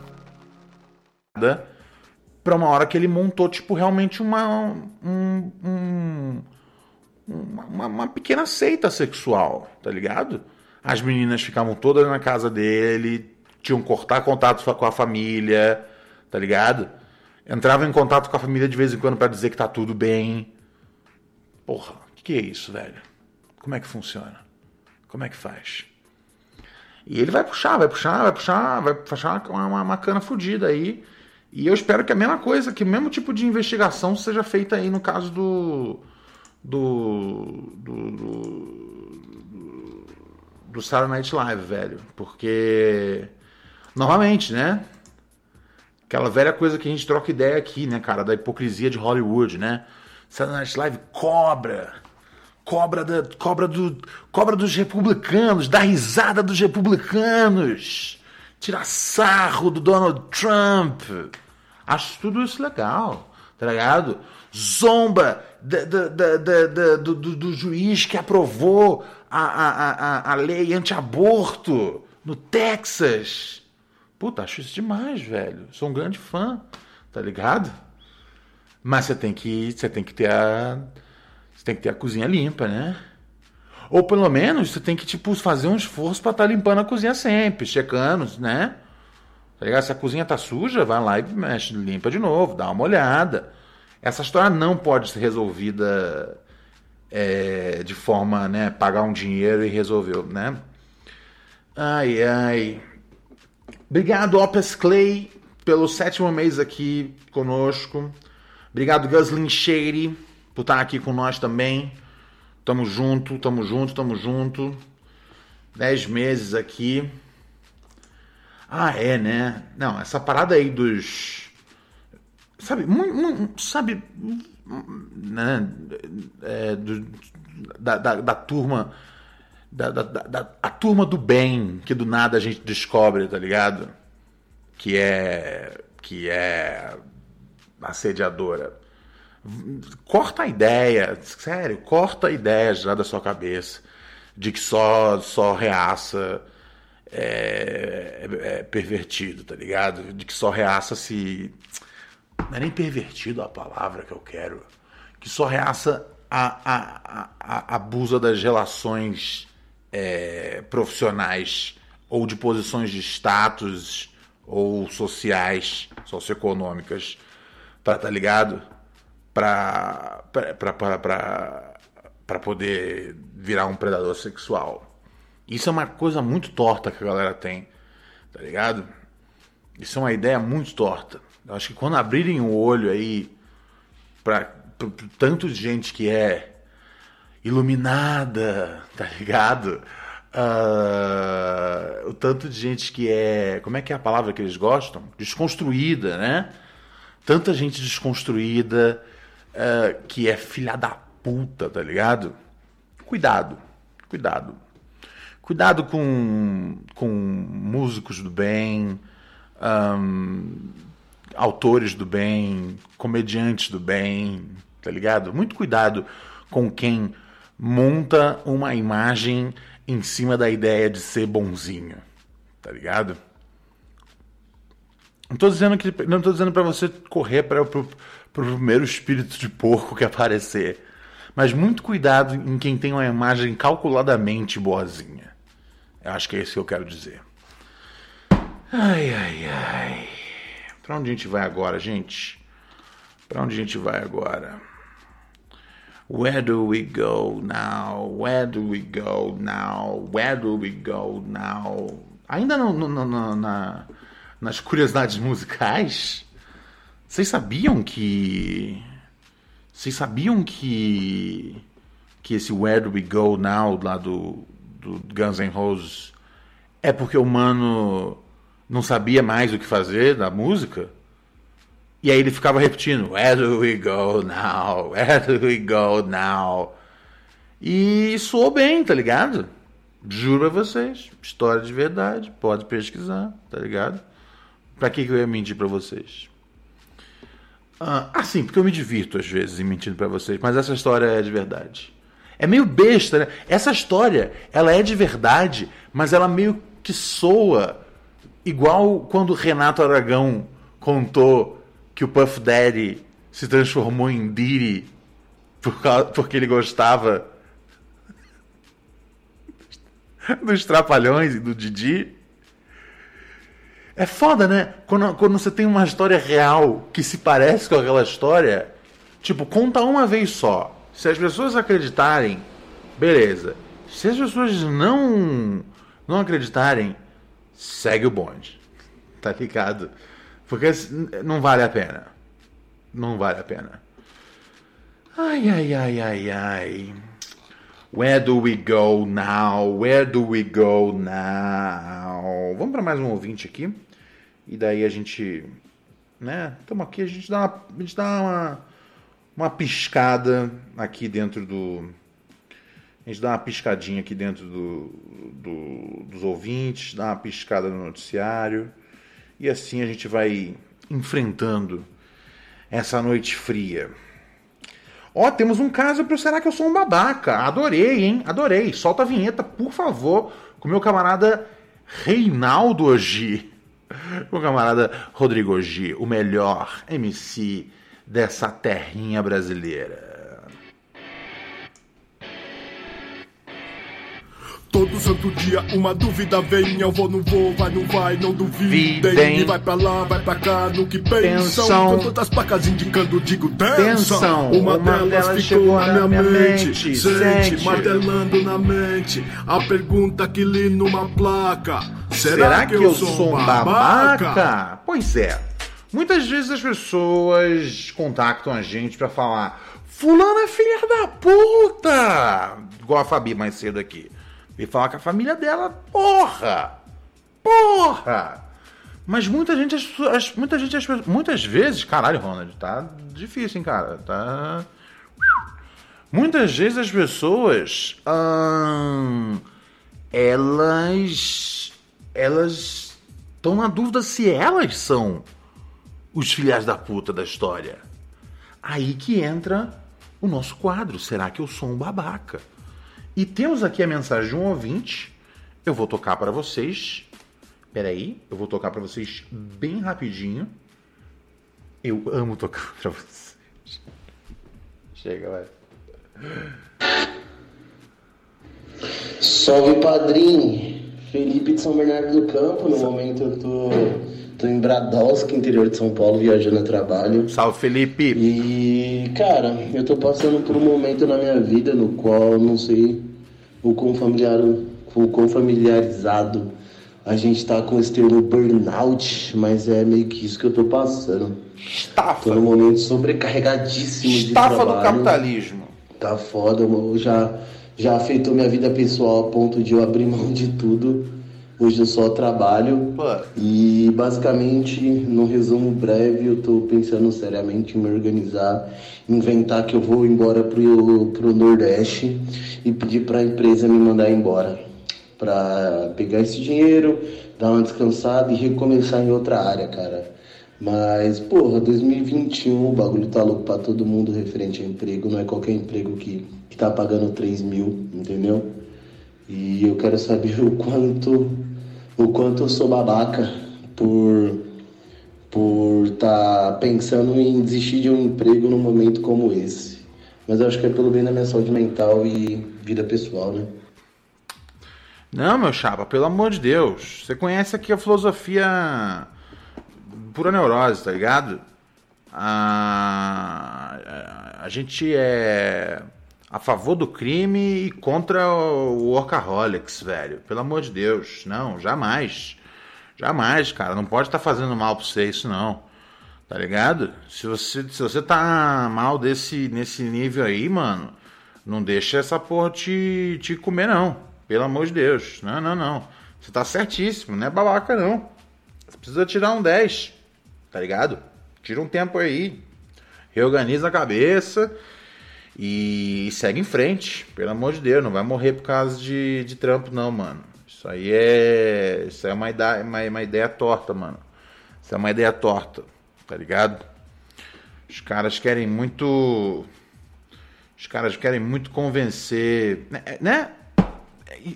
parada para uma hora que ele montou, tipo, realmente uma. Um, um, uma, uma, pequena seita sexual, tá ligado? As meninas ficavam todas na casa dele, tinham que cortar contato com a família, tá ligado? Entravam em contato com a família de vez em quando para dizer que tá tudo bem. Porra, o que, que é isso, velho? Como é que funciona? Como é que faz? E ele vai puxar, vai puxar, vai puxar, vai puxar uma, uma, uma cana fodida aí. E eu espero que a mesma coisa, que o mesmo tipo de investigação seja feita aí no caso do. do. do. do, do Saturday Night Live, velho. Porque. Novamente, né? Aquela velha coisa que a gente troca ideia aqui, né, cara? Da hipocrisia de Hollywood, né? Saturday Night Live cobra cobra, da, cobra, do, cobra dos republicanos, dá risada dos republicanos, tira sarro do Donald Trump. Acho tudo isso legal, tá ligado? Zomba da, da, da, do, do, do, juiz que aprovou a, a, a, a lei anti-aborto no Texas. Puta, acho isso demais, velho. Sou um grande fã, tá ligado? Mas você tem que, você tem que ter a você tem que ter a cozinha limpa, né? Ou pelo menos você tem que tipo fazer um esforço para estar tá limpando a cozinha sempre, checando, né? Tá ligado? Se a cozinha tá suja, vai lá e mexe, limpa de novo, dá uma olhada. Essa história não pode ser resolvida é, de forma, né, pagar um dinheiro e resolveu, né? Ai, ai. Obrigado, Opus Clay, pelo sétimo mês aqui conosco. Obrigado, Guslin Shady por estar aqui com nós também. Tamo junto, tamo junto, tamo junto. Dez meses aqui. Ah, é, né? Não, essa parada aí dos. Sabe, sabe, né? É, do, da, da, da, turma. Da, da, da, a turma do bem, que do nada a gente descobre, tá ligado? Que é. Que é assediadora corta a ideia, sério, corta a ideia já da sua cabeça de que só só reaça é, é, é pervertido, tá ligado? De que só reaça se não é nem pervertido a palavra que eu quero, que só reaça a, a, a, abusa das relações é, profissionais ou de posições de status ou sociais, socioeconômicas, tá, tá ligado? Para poder virar um predador sexual. Isso é uma coisa muito torta que a galera tem, tá ligado? Isso é uma ideia muito torta. Eu acho que quando abrirem o olho aí para tanto de gente que é iluminada, tá ligado? Uh, o tanto de gente que é. Como é que é a palavra que eles gostam? Desconstruída, né? Tanta gente desconstruída uh, que é filha da puta, tá ligado? Cuidado, cuidado. Cuidado com, com músicos do bem, um, autores do bem, comediantes do bem, tá ligado? Muito cuidado com quem monta uma imagem em cima da ideia de ser bonzinho, tá ligado? Não tô dizendo que não tô dizendo para você correr para pro primeiro espírito de porco que aparecer. Mas muito cuidado em quem tem uma imagem calculadamente boazinha. Eu acho que é isso que eu quero dizer. Ai, ai, ai. Pra onde a gente vai agora, gente? Pra onde a gente vai agora? Where do we go now? Where do we go now? Where do we go now? Ainda no, no, no, na, nas curiosidades musicais, vocês sabiam que. Vocês sabiam que. Que esse Where Do We Go Now lá do, do Guns N' Roses é porque o mano não sabia mais o que fazer da música? E aí ele ficava repetindo: Where do we go now? Where do we go now? E soou bem, tá ligado? Juro a vocês. História de verdade. Pode pesquisar, tá ligado? Pra que, que eu ia mentir pra vocês? Ah, sim, porque eu me divirto às vezes em mentindo para vocês, mas essa história é de verdade. É meio besta, né? Essa história, ela é de verdade, mas ela meio que soa igual quando Renato Aragão contou que o Puff Daddy se transformou em Diddy por causa, porque ele gostava dos Trapalhões e do Didi. É foda, né? Quando, quando você tem uma história real que se parece com aquela história, tipo, conta uma vez só. Se as pessoas acreditarem, beleza. Se as pessoas não não acreditarem, segue o bonde. Tá ligado? Porque não vale a pena. Não vale a pena. Ai, ai, ai, ai, ai. Where do we go now? Where do we go now? Vamos para mais um ouvinte aqui. E daí a gente, né? Estamos aqui, a gente dá uma, a gente dá uma, uma piscada aqui dentro do. A gente dá uma piscadinha aqui dentro do, do, dos ouvintes, dá uma piscada no noticiário. E assim a gente vai enfrentando essa noite fria. Ó, temos um caso pro Será que eu sou um babaca? Adorei, hein? Adorei. Solta a vinheta, por favor, com meu camarada Reinaldo Ogi. O camarada Rodrigo Ogi, o melhor MC dessa terrinha brasileira. Todo santo dia uma dúvida vem, eu vou, não vou, vai, não vai, não duvidem. Videm. E vai pra lá, vai pra cá, no que pensam. Com tantas placas indicando, digo, tensão. Uma, Uma delas delas ficou na minha minha mente. mente. Sente, Sente. martelando na mente. A pergunta que li numa placa. Será, Será que eu sou um babaca? Pois é. Muitas vezes as pessoas contactam a gente pra falar: Fulano é filha da puta! Igual a Fabi mais cedo aqui. E falar que a família dela, porra! Porra! Mas muita gente, as, muita gente, as, muitas vezes, caralho, Ronald, tá difícil, hein, cara? Tá. Muitas vezes as pessoas. ahn, elas. Elas estão na dúvida se elas são os filhas da puta da história. Aí que entra o nosso quadro. Será que eu sou um babaca? E temos aqui a mensagem de um ouvinte. Eu vou tocar para vocês. Peraí, eu vou tocar para vocês bem rapidinho. Eu amo tocar para vocês. Chega, vai. Salve padrinho! Felipe de São Bernardo do Campo. No momento eu tô, tô em Bradowski, interior de São Paulo, viajando a trabalho. Salve, Felipe. E, cara, eu tô passando por um momento na minha vida no qual eu não sei o quão, familiar, o quão familiarizado a gente tá com esse termo burnout, mas é meio que isso que eu tô passando. Estafa. Tô num momento sobrecarregadíssimo de Estafa do trabalho. capitalismo. Tá foda, eu já, já afetou minha vida pessoal a ponto de eu abrir mão de tudo. Hoje eu só trabalho. Pô. E basicamente, num resumo breve, eu tô pensando seriamente em me organizar, inventar que eu vou embora pro, pro Nordeste e pedir pra empresa me mandar embora. Pra pegar esse dinheiro, dar uma descansada e recomeçar em outra área, cara. Mas, porra, 2021 o bagulho tá louco pra todo mundo referente a emprego. Não é qualquer emprego que, que tá pagando 3 mil, entendeu? E eu quero saber o quanto, o quanto eu sou babaca por por tá pensando em desistir de um emprego num momento como esse. Mas eu acho que é pelo bem da minha saúde mental e vida pessoal, né? Não, meu chapa, pelo amor de Deus. Você conhece aqui a filosofia pura neurose, tá ligado? A, a gente é a favor do crime e contra o workaholics, velho. Pelo amor de Deus. Não, jamais. Jamais, cara. Não pode estar fazendo mal pra você isso, não. Tá ligado? Se você, se você tá mal desse, nesse nível aí, mano, não deixa essa porra te, te comer, não. Pelo amor de Deus. Não, não, não. Você tá certíssimo, não é babaca, não. Você precisa tirar um 10, tá ligado? Tira um tempo aí. Reorganiza a cabeça e segue em frente. Pelo amor de Deus, não vai morrer por causa de, de trampo, não, mano. Isso aí é. Isso é uma ideia, uma, uma ideia torta, mano. Isso é uma ideia torta, tá ligado? Os caras querem muito. Os caras querem muito convencer, né? né?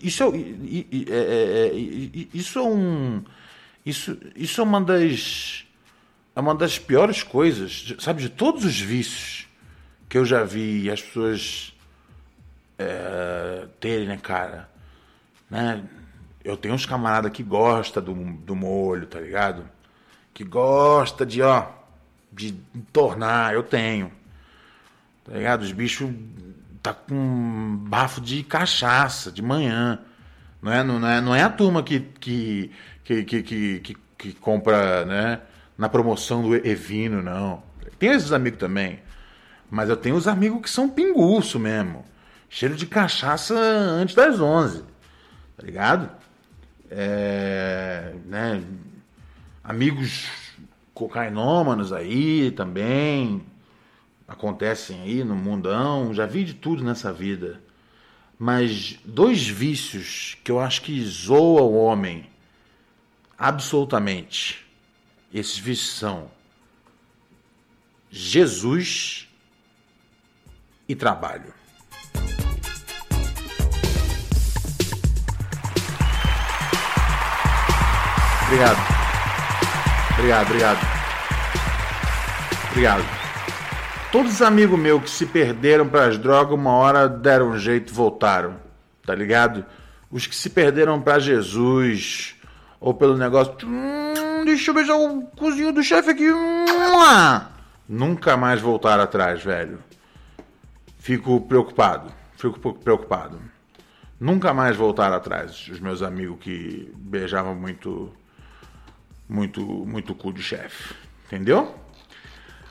Isso é, é, é, é, isso é um, isso, isso é uma das, é uma das piores coisas, sabe, de todos os vícios que eu já vi as pessoas é, terem, né, cara, né? Eu tenho uns camaradas que gosta do, do molho, tá ligado? Que gosta de, ó, de tornar, eu tenho. Tá ligado? Os bichos tá com bafo de cachaça de manhã. Não é, não é, não é a turma que, que, que, que, que, que compra né, na promoção do Evino, não. Tem esses amigos também. Mas eu tenho os amigos que são pinguço mesmo. Cheiro de cachaça antes das 11. Tá ligado? É, né, amigos cocainômanos aí também acontecem aí no mundão, já vi de tudo nessa vida. Mas dois vícios que eu acho que zoa o homem absolutamente. Esses vícios são Jesus e trabalho. Obrigado. Obrigado, obrigado. Obrigado. Todos os amigos meus que se perderam para as drogas, uma hora deram um jeito e voltaram. Tá ligado? Os que se perderam para Jesus, ou pelo negócio. Hum, deixa eu beijar o cozinho do chefe aqui. Hum, nunca mais voltaram atrás, velho. Fico preocupado. Fico preocupado. Nunca mais voltaram atrás. Os meus amigos que beijavam muito. Muito, muito cu de chefe. Entendeu?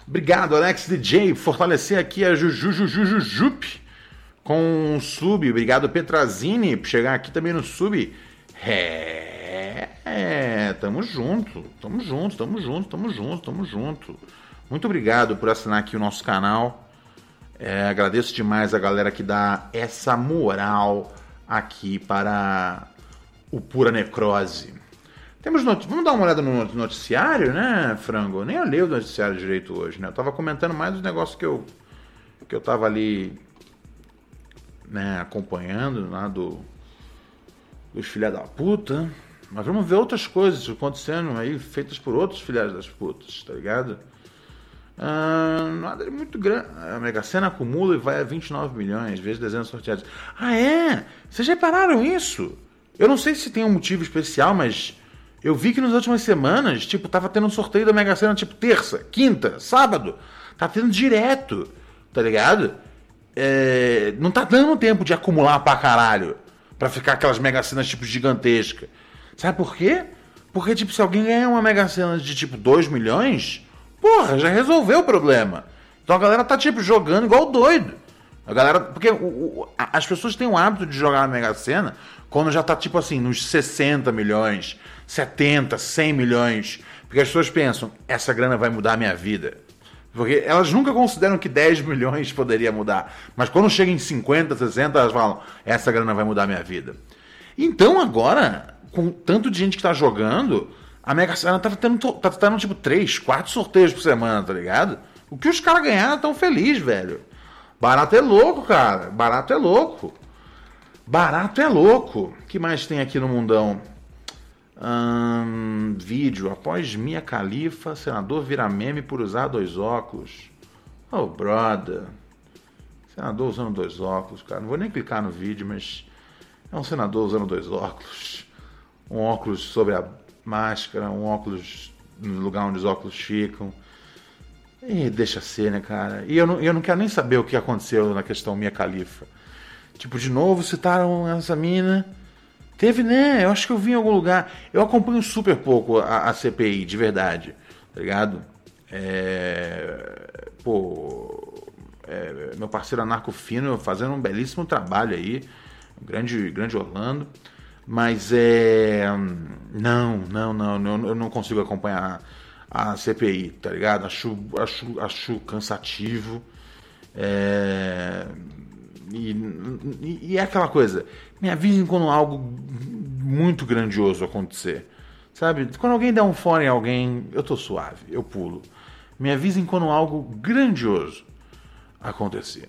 Obrigado, Alex DJ, fortalecer aqui a Jujujujujujup com um sub. Obrigado, Petrazini, por chegar aqui também no sub. É, é, tamo junto, tamo junto, tamo junto, tamo junto, tamo junto. Muito obrigado por assinar aqui o nosso canal. É, agradeço demais a galera que dá essa moral aqui para o Pura Necrose. Temos not... Vamos dar uma olhada no noticiário, né, Frango? Eu nem olhei o noticiário direito hoje, né? Eu tava comentando mais os negócios que eu que eu tava ali né, acompanhando lá do dos filha da puta. Mas vamos ver outras coisas acontecendo aí, feitas por outros filhas das putas, tá ligado? Ah, nada de muito grande. A Mega Sena acumula e vai a 29 milhões, vezes dezenas sorteadas. Ah, é? Vocês repararam isso? Eu não sei se tem um motivo especial, mas eu vi que nas últimas semanas, tipo, tava tendo um sorteio da Mega Sena, tipo, terça, quinta, sábado. Tá tendo direto, tá ligado? É, não tá dando tempo de acumular pra caralho. Pra ficar aquelas Mega Senas, tipo, gigantescas. Sabe por quê? Porque, tipo, se alguém ganhar uma Mega Sena de, tipo, 2 milhões, porra, já resolveu o problema. Então a galera tá, tipo, jogando igual doido. A galera. Porque o, o, as pessoas têm o hábito de jogar na Mega Sena quando já tá, tipo assim, nos 60 milhões, 70, 100 milhões. Porque as pessoas pensam, essa grana vai mudar a minha vida. Porque elas nunca consideram que 10 milhões poderia mudar. Mas quando chega em 50, 60, elas falam, essa grana vai mudar a minha vida. Então agora, com tanto de gente que tá jogando, a Mega Sena tá tendo, tá tendo tipo 3, 4 sorteios por semana, tá ligado? O que os caras ganharam tão feliz, velho. Barato é louco, cara. Barato é louco. Barato é louco. O que mais tem aqui no mundão? Hum, vídeo. Após Mia Califa, senador vira meme por usar dois óculos. Oh, brother. Senador usando dois óculos, cara. Não vou nem clicar no vídeo, mas é um senador usando dois óculos. Um óculos sobre a máscara, um óculos no lugar onde os óculos ficam. E deixa ser, né, cara? E eu não, eu não quero nem saber o que aconteceu na questão Mia Califa. Tipo, de novo citaram essa mina Teve, né? Eu acho que eu vi em algum lugar. Eu acompanho super pouco a, a CPI, de verdade. Tá ligado? É, pô, é, meu parceiro Anarco Fino fazendo um belíssimo trabalho aí. Grande, grande Orlando. Mas é. Não, não, não. Eu não consigo acompanhar a CPI, tá ligado? Acho, acho, acho cansativo. É, e, e, é aquela coisa, me avisem quando algo muito grandioso acontecer. Sabe? Quando alguém der um fora em alguém, eu tô suave, eu pulo. Me avisem quando algo grandioso acontecer.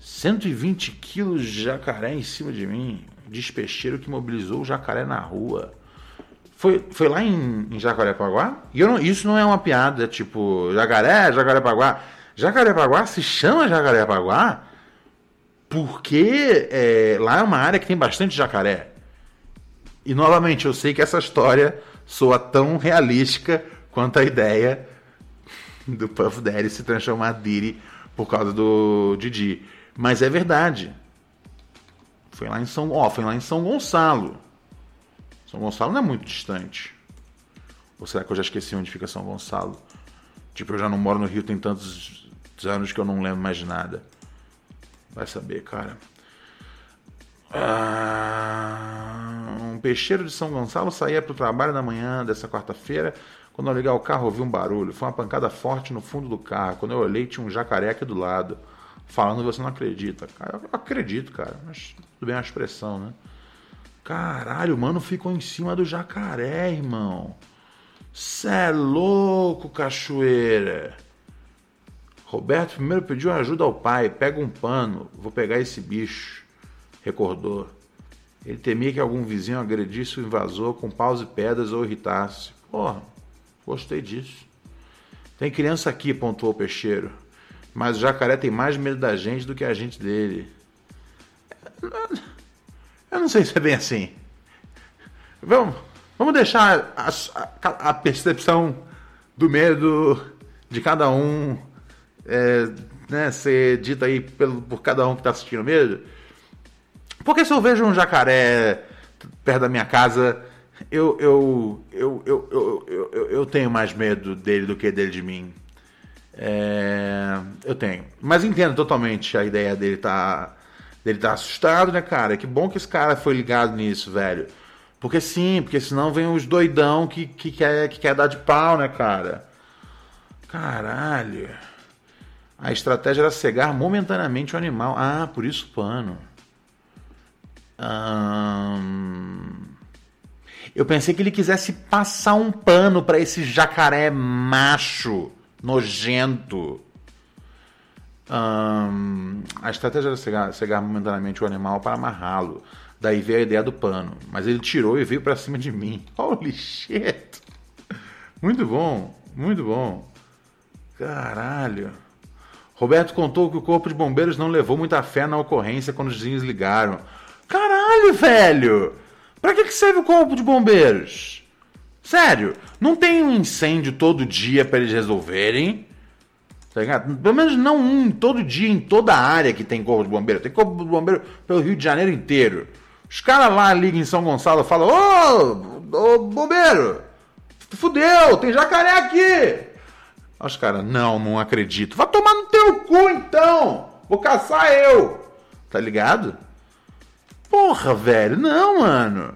120 quilos de jacaré em cima de mim. Despeixeiro que mobilizou o jacaré na rua. Foi, foi lá em, em Jacarepaguá? E não, isso não é uma piada, tipo, jacaré, Jacarepaguá. Jacarepaguá se chama Jacarepaguá porque é, lá é uma área que tem bastante jacaré. E novamente, eu sei que essa história soa tão realística quanto a ideia do Puff Daddy se transformar Diddy por causa do Didi. Mas é verdade. Foi lá em São, ó, foi lá em São Gonçalo. São Gonçalo não é muito distante. Ou será que eu já esqueci onde fica São Gonçalo? Tipo, eu já não moro no Rio tem tantos anos que eu não lembro mais nada. Vai saber, cara. Ah, um peixeiro de São Gonçalo saía para o trabalho na manhã dessa quarta-feira. Quando eu liguei o carro, ouvi um barulho. Foi uma pancada forte no fundo do carro. Quando eu olhei, tinha um jacaré aqui do lado. Falando, você não acredita. Cara, eu acredito, cara. Mas tudo bem é uma expressão, né? Caralho, o mano ficou em cima do jacaré, irmão. Cê é louco, cachoeira. Roberto primeiro pediu ajuda ao pai. Pega um pano, vou pegar esse bicho. Recordou. Ele temia que algum vizinho agredisse o invasor com paus e pedras ou irritasse. Porra, gostei disso. Tem criança aqui, pontuou o peixeiro. Mas o jacaré tem mais medo da gente do que a gente dele. Eu não sei se é bem assim. Vamos, vamos deixar a, a, a percepção do medo de cada um é, né, ser dita aí pelo, por cada um que está assistindo medo. Porque se eu vejo um jacaré perto da minha casa, eu, eu, eu, eu, eu, eu, eu tenho mais medo dele do que dele de mim. É, eu tenho. Mas entendo totalmente a ideia dele tá ele tá assustado, né, cara? Que bom que esse cara foi ligado nisso, velho. Porque sim, porque senão vem os doidão que, que, quer, que quer dar de pau, né, cara? Caralho. A estratégia era cegar momentaneamente o animal. Ah, por isso pano. Hum... Eu pensei que ele quisesse passar um pano para esse jacaré macho, nojento. Um, a estratégia era cegar, cegar momentaneamente o animal para amarrá-lo. Daí veio a ideia do pano. Mas ele tirou e veio para cima de mim. Holy shit! Muito bom, muito bom. Caralho. Roberto contou que o corpo de bombeiros não levou muita fé na ocorrência quando os vizinhos ligaram. Caralho, velho! Pra que, que serve o corpo de bombeiros? Sério, não tem um incêndio todo dia para eles resolverem? Tá ligado? Pelo menos não um todo dia em toda a área que tem corpo de bombeiro. Tem corpo de bombeiro pelo Rio de Janeiro inteiro. Os caras lá ligam em São Gonçalo e falam: Ô, ô bombeiro, fudeu, tem jacaré aqui. Os caras, não, não acredito. Vai tomar no teu cu então. Vou caçar eu. Tá ligado? Porra, velho, não, mano.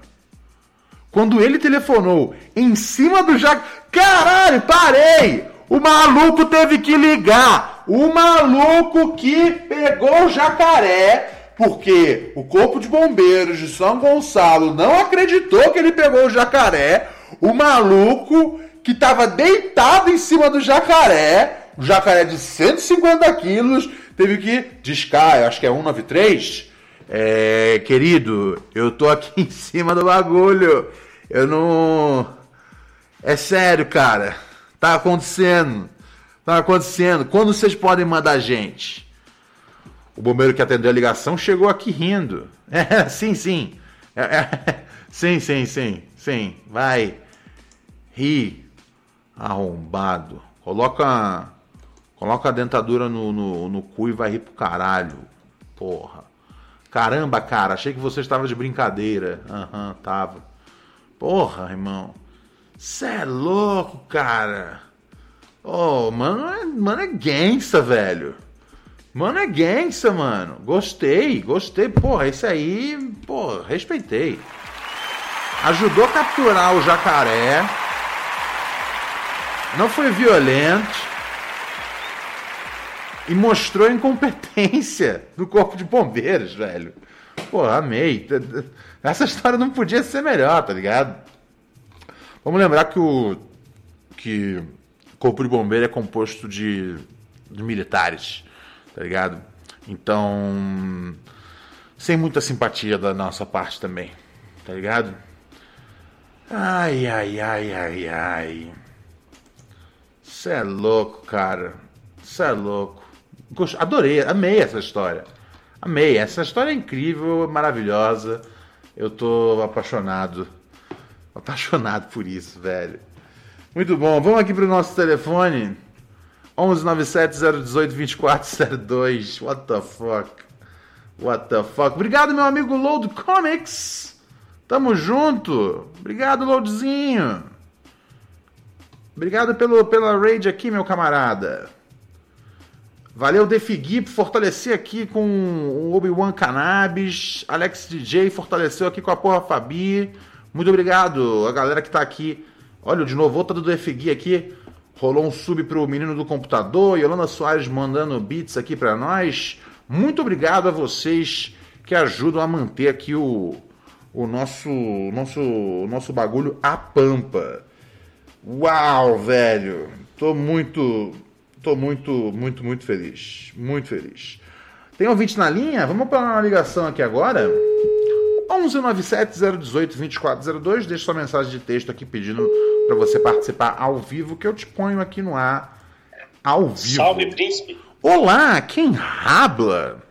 Quando ele telefonou em cima do jacaré. Caralho, parei! O maluco teve que ligar. O maluco que pegou o jacaré, porque o Corpo de Bombeiros de São Gonçalo não acreditou que ele pegou o jacaré. O maluco que estava deitado em cima do jacaré, o jacaré de 150 quilos, teve que discar, eu acho que é 193. É, querido, eu tô aqui em cima do bagulho. Eu não. É sério, cara. Tá acontecendo. Tá acontecendo. Quando vocês podem mandar gente? O bombeiro que atendeu a ligação chegou aqui rindo. É, sim, sim. É, é, sim, sim, sim. Sim. Vai. Ri. Arrombado. Coloca. Coloca a dentadura no, no, no cu e vai rir pro caralho. Porra. Caramba, cara, achei que você estava de brincadeira. Aham, uhum, tava. Porra, irmão. Cê é louco, cara. Oh, mano, é, mano é gangsta, velho. Mano é gangsta, mano. Gostei, gostei. Porra, esse aí, porra, respeitei. Ajudou a capturar o jacaré. Não foi violento. E mostrou a incompetência do corpo de bombeiros, velho. Porra, amei. Essa história não podia ser melhor, tá ligado? Vamos lembrar que o que o corpo de bombeiro é composto de, de militares, tá ligado? Então, sem muita simpatia da nossa parte também, tá ligado? Ai, ai, ai, ai, ai. Você é louco, cara. Você é louco. Adorei, amei essa história. Amei. Essa história é incrível, maravilhosa. Eu tô apaixonado. Apaixonado por isso, velho. Muito bom. Vamos aqui pro nosso telefone. 1197 018 2402. What the fuck? What the fuck? Obrigado, meu amigo Load Comics. Tamo junto. Obrigado, Loadzinho. Obrigado pelo, pela raid aqui, meu camarada. Valeu, Defigui, por fortalecer aqui com o Obi-Wan Cannabis. Alex DJ fortaleceu aqui com a porra Fabi. Muito obrigado a galera que tá aqui. Olha, de novo, outra do Defigui aqui. Rolou um sub pro menino do computador. Yolanda Soares mandando beats aqui para nós. Muito obrigado a vocês que ajudam a manter aqui o, o nosso, nosso, nosso bagulho a pampa. Uau, velho. Tô muito, tô muito, muito, muito feliz. Muito feliz. Tem ouvinte na linha? Vamos para uma ligação aqui agora. 1197-018-2402. Deixa sua mensagem de texto aqui pedindo para você participar ao vivo, que eu te ponho aqui no ar ao vivo. Salve, príncipe. Olá, quem habla?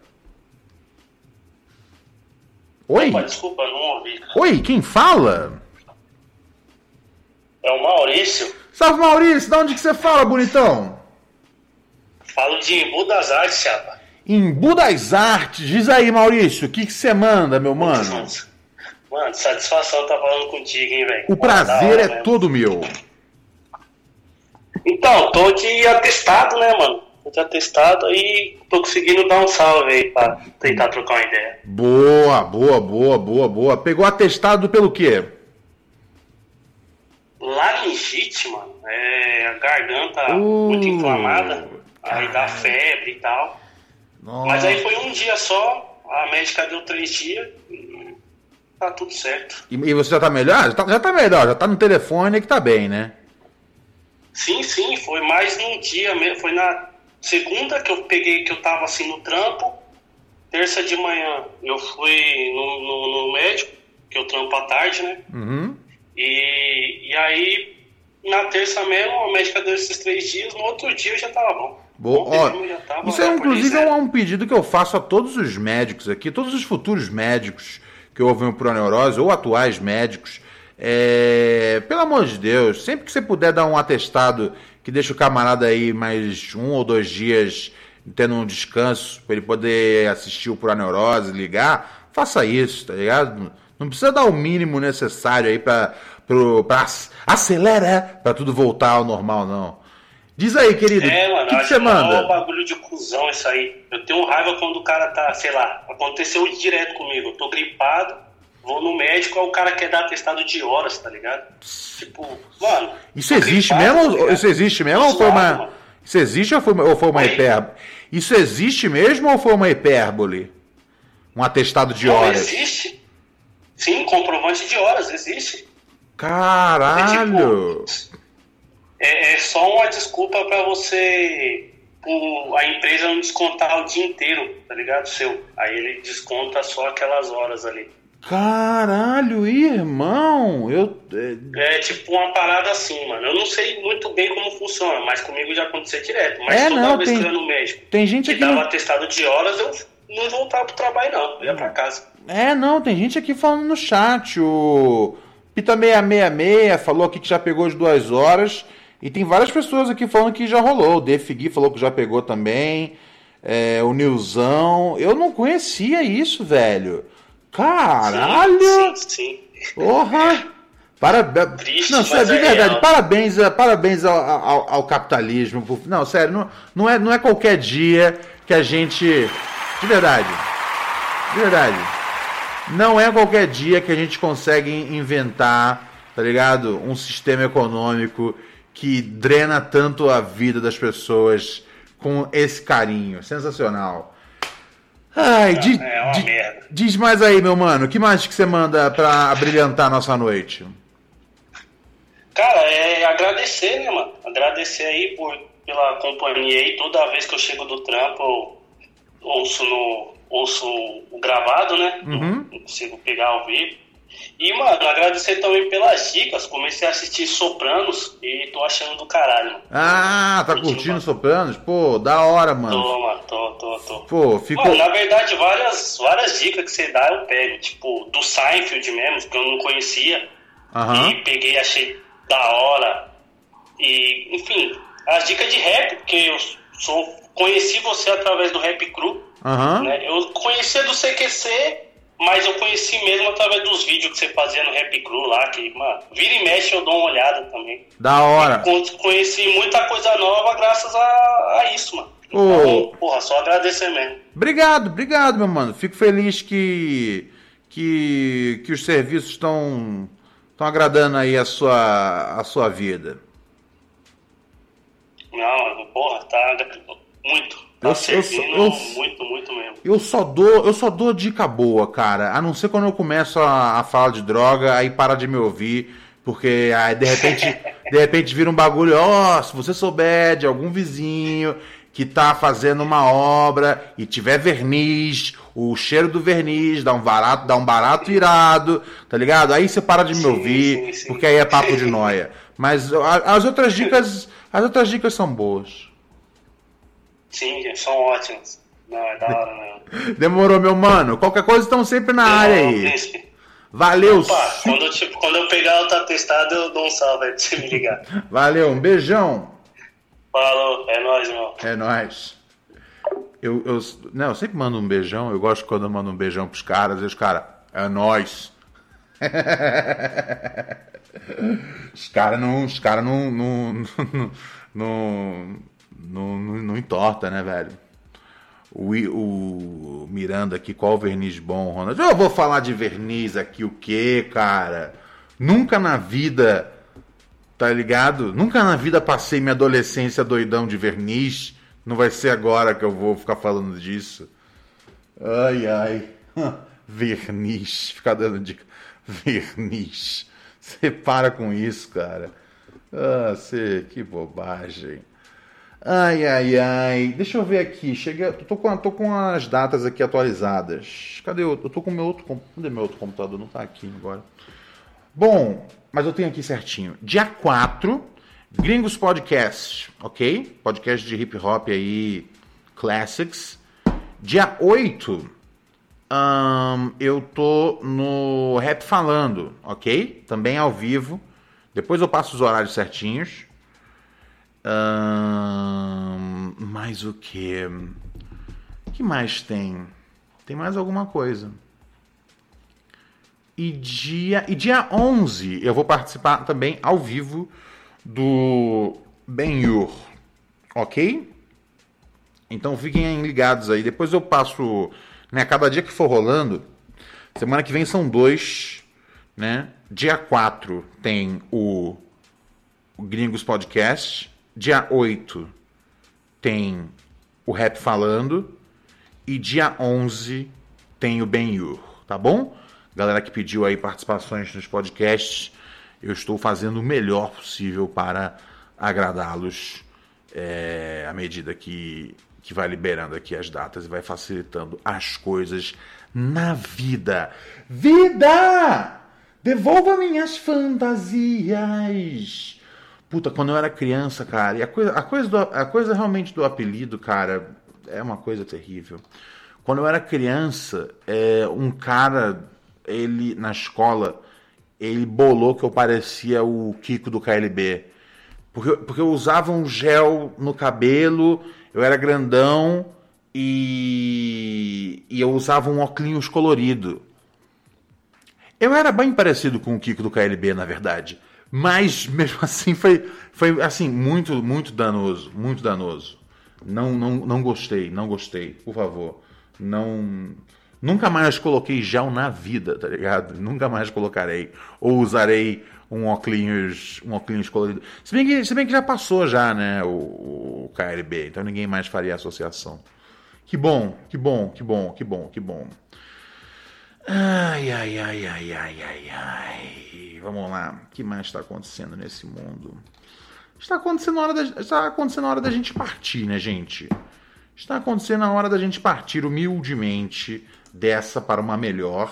Oi? Opa, desculpa, não ouvi. Oi, quem fala? É o Maurício. Salve, Maurício. De onde que você fala, bonitão? Falo de Embu das Artes, chapa. Embu das Artes. Diz aí, Maurício, o que você manda, meu mano? Mano, satisfação tá falando contigo, hein, velho. O prazer é mesmo. todo meu. Então, tô de atestado, né, mano? Tô de atestado aí tô conseguindo dar um salve aí pra tentar trocar uma ideia. Boa, boa, boa, boa, boa. Pegou atestado pelo quê? Laringite, mano, é a garganta Uh. muito inflamada, aí dá febre e tal. Mas aí foi um dia só, a médica deu três dias tá tudo certo. E, e você já tá melhor? Já tá, já tá melhor, já tá no telefone que tá bem, né? Sim, sim, foi mais num dia mesmo. Foi na segunda que eu peguei, que eu tava assim no trampo. Terça de manhã eu fui no, no- no médico, que eu trampo à tarde, né? Uhum. E, e aí, na terça mesmo, a médica deu esses três dias, no outro dia eu já tava bom. Boa, ó, isso é inclusive é um pedido que eu faço a todos os médicos aqui, todos os futuros médicos que ouvem o Proneurose ou atuais médicos. É, pelo amor de Deus, sempre que você puder dar um atestado que deixa o camarada aí mais um ou dois dias tendo um descanso para ele poder assistir o Proneurose, ligar, faça isso, tá ligado? Não precisa dar o mínimo necessário aí para acelera para tudo voltar ao normal, não. Diz aí, querido, É, mano, que, que você que é um manda? bagulho de cuzão isso aí. Eu tenho raiva quando o cara tá, sei lá, aconteceu direto comigo. Eu tô gripado, vou no médico, aí o cara quer dar atestado de horas, tá ligado? Tipo, mano. Isso existe gripado, mesmo? tá? Isso existe mesmo ou foi uma. mano. Isso existe ou foi, ou foi uma hipérbole? Isso existe mesmo ou foi uma hipérbole? Um atestado de Não, horas? existe. Sim, comprovante de horas, existe. Caralho! É, é só uma desculpa pra você. o- a empresa não descontar o dia inteiro, tá ligado? Seu. Aí ele desconta só aquelas horas ali. Caralho, irmão! Eu. é, É tipo uma parada assim, mano. Eu não sei muito bem como funciona, mas comigo já aconteceu direto. Mas É, toda não, vez tem- que eu ia no médico Tem gente que aqui. dava atestado de horas, eu não voltava pro trabalho, não. Eu ia pra casa. É, não, tem gente aqui falando no chat. O Pita666 falou aqui que já pegou de duas horas. E tem várias pessoas aqui falando que já rolou. O Defigui falou que já pegou também. É, o Nilzão. Eu não conhecia isso, velho. Caralho! Sim, sim. Porra! Parabéns. Triste, Não, sério, de é verdade, real. parabéns, a- parabéns ao, ao- ao capitalismo. Não, sério, não, não, é, não é qualquer dia que a gente. De verdade. De verdade. Não é qualquer dia que a gente consegue inventar, tá ligado? Um sistema econômico que drena tanto a vida das pessoas com esse carinho. Sensacional. Ai, É uma di- merda. diz mais aí, meu mano. O que mais que você manda pra brilhantar a nossa noite? Cara, é agradecer, né, mano? Agradecer aí por, pela companhia aí. Toda vez que eu chego do trampo, eu ouço no ouço o gravado, né? Uhum. Não consigo pegar ao vivo. E, mano, agradecer também pelas dicas. Comecei a assistir Sopranos e tô achando do caralho. mano. Ah, tá curtindo Sopranos? Pô, da hora, mano. Tô, mano, tô, tô, tô. Pô, ficou. Mano, na verdade, várias, várias dicas que você dá eu pego. Tipo, do Seinfeld mesmo, que eu não conhecia. Aham. E peguei, achei da hora. E, enfim, as dicas de rap, porque eu sou, conheci você através do Rap Cru. Aham. né? Eu conhecia do CQC, mas eu conheci mesmo através dos vídeos que você fazia no Rap Cru lá, que, mano, vira e mexe eu dou uma olhada também. Da hora. Con- Conheci muita coisa nova graças a, a isso, mano. Ô. Então, porra, só agradecer mesmo. Obrigado, obrigado, meu mano. Fico feliz que que, que os serviços estão estão agradando aí a sua a sua vida. Não, porra, tá muito. Tá Eu- eu- servindo eu- muito, muito mesmo. Eu só dou, eu só dou dica boa, cara. A não ser quando eu começo a, a falar de droga, aí para de me ouvir, porque aí de repente, de repente vira um bagulho, ó, se você souber de algum vizinho que tá fazendo uma obra e tiver verniz, o cheiro do verniz dá um barato, dá um barato irado, tá ligado? Aí você para de me ouvir, porque aí é papo de noia. Mas as outras dicas, as outras dicas são boas. Sim, são ótimos. Não, é da hora mesmo. Demorou, meu mano. Qualquer coisa estão sempre na área Demorou, aí. príncipe. Valeu, Opa, quando, eu, tipo, quando eu pegar outra testada, eu dou um salve aí pra você me ligar. valeu, um beijão. Falou, é nóis, irmão. É nóis. Eu, eu, não, eu sempre mando um beijão. Eu gosto quando eu mando um beijão pros caras. E os caras, é nóis. os caras não, os cara não, não, não, não, não, não, não entorta, né, velho? O, o Miranda aqui, qual verniz bom, Ronald? Eu vou falar de verniz aqui, o quê, cara? Nunca na vida, tá ligado? Nunca na vida passei minha adolescência doidão de verniz. Não vai ser agora que eu vou ficar falando disso. Ai, ai. Verniz. Ficar dando dica. Verniz. Você para com isso, cara. Ah, você, que bobagem. Ai, ai, ai. Deixa eu ver aqui. Cheguei, eu tô com, tô com as datas aqui atualizadas. Cadê o. Eu tô com meu outro. Cadê meu outro computador? Não tá aqui agora. Bom, mas eu tenho aqui certinho. Dia 4, Gringos Podcast, ok? Podcast de hip hop aí, classics. Dia 8, ahn, eu tô no Rap Falando, ok? Também ao vivo. Depois eu passo os horários certinhos. Mais o que? Que mais tem? Tem mais alguma coisa. E dia, e dia 11 eu vou participar também ao vivo do Ben-Hur, ok? Então fiquem ligados aí. Depois eu passo, né, cada dia que for rolando. Semana que vem são dois, né? Dia 4 tem o, o Gringos Podcast. Dia 8 tem o Rap Falando. E dia 11 tem o Ben-Hur, tá bom? Galera que pediu aí participações nos podcasts, eu estou fazendo o melhor possível para agradá-los é, à medida que, que vai liberando aqui as datas e vai facilitando as coisas na vida. Vida! Devolva minhas fantasias! Puta, quando eu era criança, cara, e a coisa, a coisa, do- a coisa realmente do apelido, cara, é uma coisa terrível. Quando eu era criança, é, um cara, ele na escola, ele bolou que eu parecia o Kiko do KLB. Porque, porque eu usava um gel no cabelo, eu era grandão e, e eu usava um óculos colorido. Eu era bem parecido com o Kiko do KLB, na verdade. Mas mesmo assim foi, foi assim, muito, muito danoso. Muito danoso. Não, não, não gostei, não gostei, por favor. Não. Nunca mais coloquei gel na vida, tá ligado? Nunca mais colocarei. Ou usarei um óculos, um óculos colorido. Se bem, que, se bem que já passou já, né, o, o KLB, então ninguém mais faria associação. Que bom, que bom, que bom, que bom, que bom. Ai, ai, ai, ai, ai, ai, ai. Vamos lá. O que mais está acontecendo nesse mundo? Está acontecendo a hora da, está acontecendo a hora da gente partir, né, gente? está acontecendo na hora da gente partir humildemente dessa para uma melhor.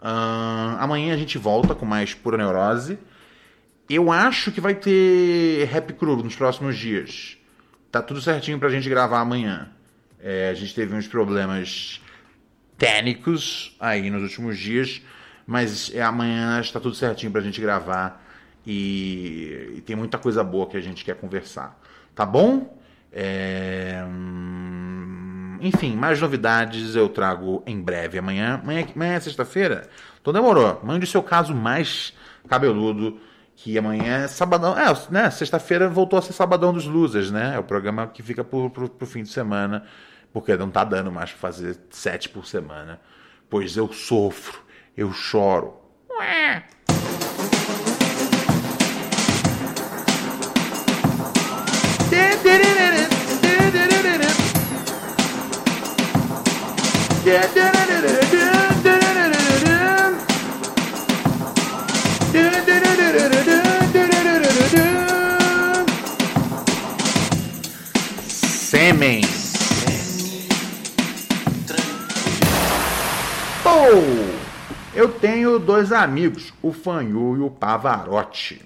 Uh, amanhã a gente volta com mais pura neurose. Eu acho que vai ter Rap Crew nos próximos dias. Tá tudo certinho pra gente gravar amanhã. É, a gente teve uns problemas técnicos aí nos últimos dias, mas é, amanhã está tudo certinho pra gente gravar e, e, tem muita coisa boa que a gente quer conversar. Tá bom? É, hum, enfim, mais novidades eu trago em breve. Amanhã, amanhã, amanhã é sexta-feira? Então demorou. Mande o seu caso mais cabeludo que amanhã é sabadão. É, né? Sexta-feira voltou a ser sabadão dos losers, né? É o programa que fica pro, pro, pro fim de semana, porque não tá dando mais pra fazer sete por semana. Pois eu sofro, eu choro. Ué. Sêmen. Eu tenho dois amigos, o Fanhu e o Pavarotti.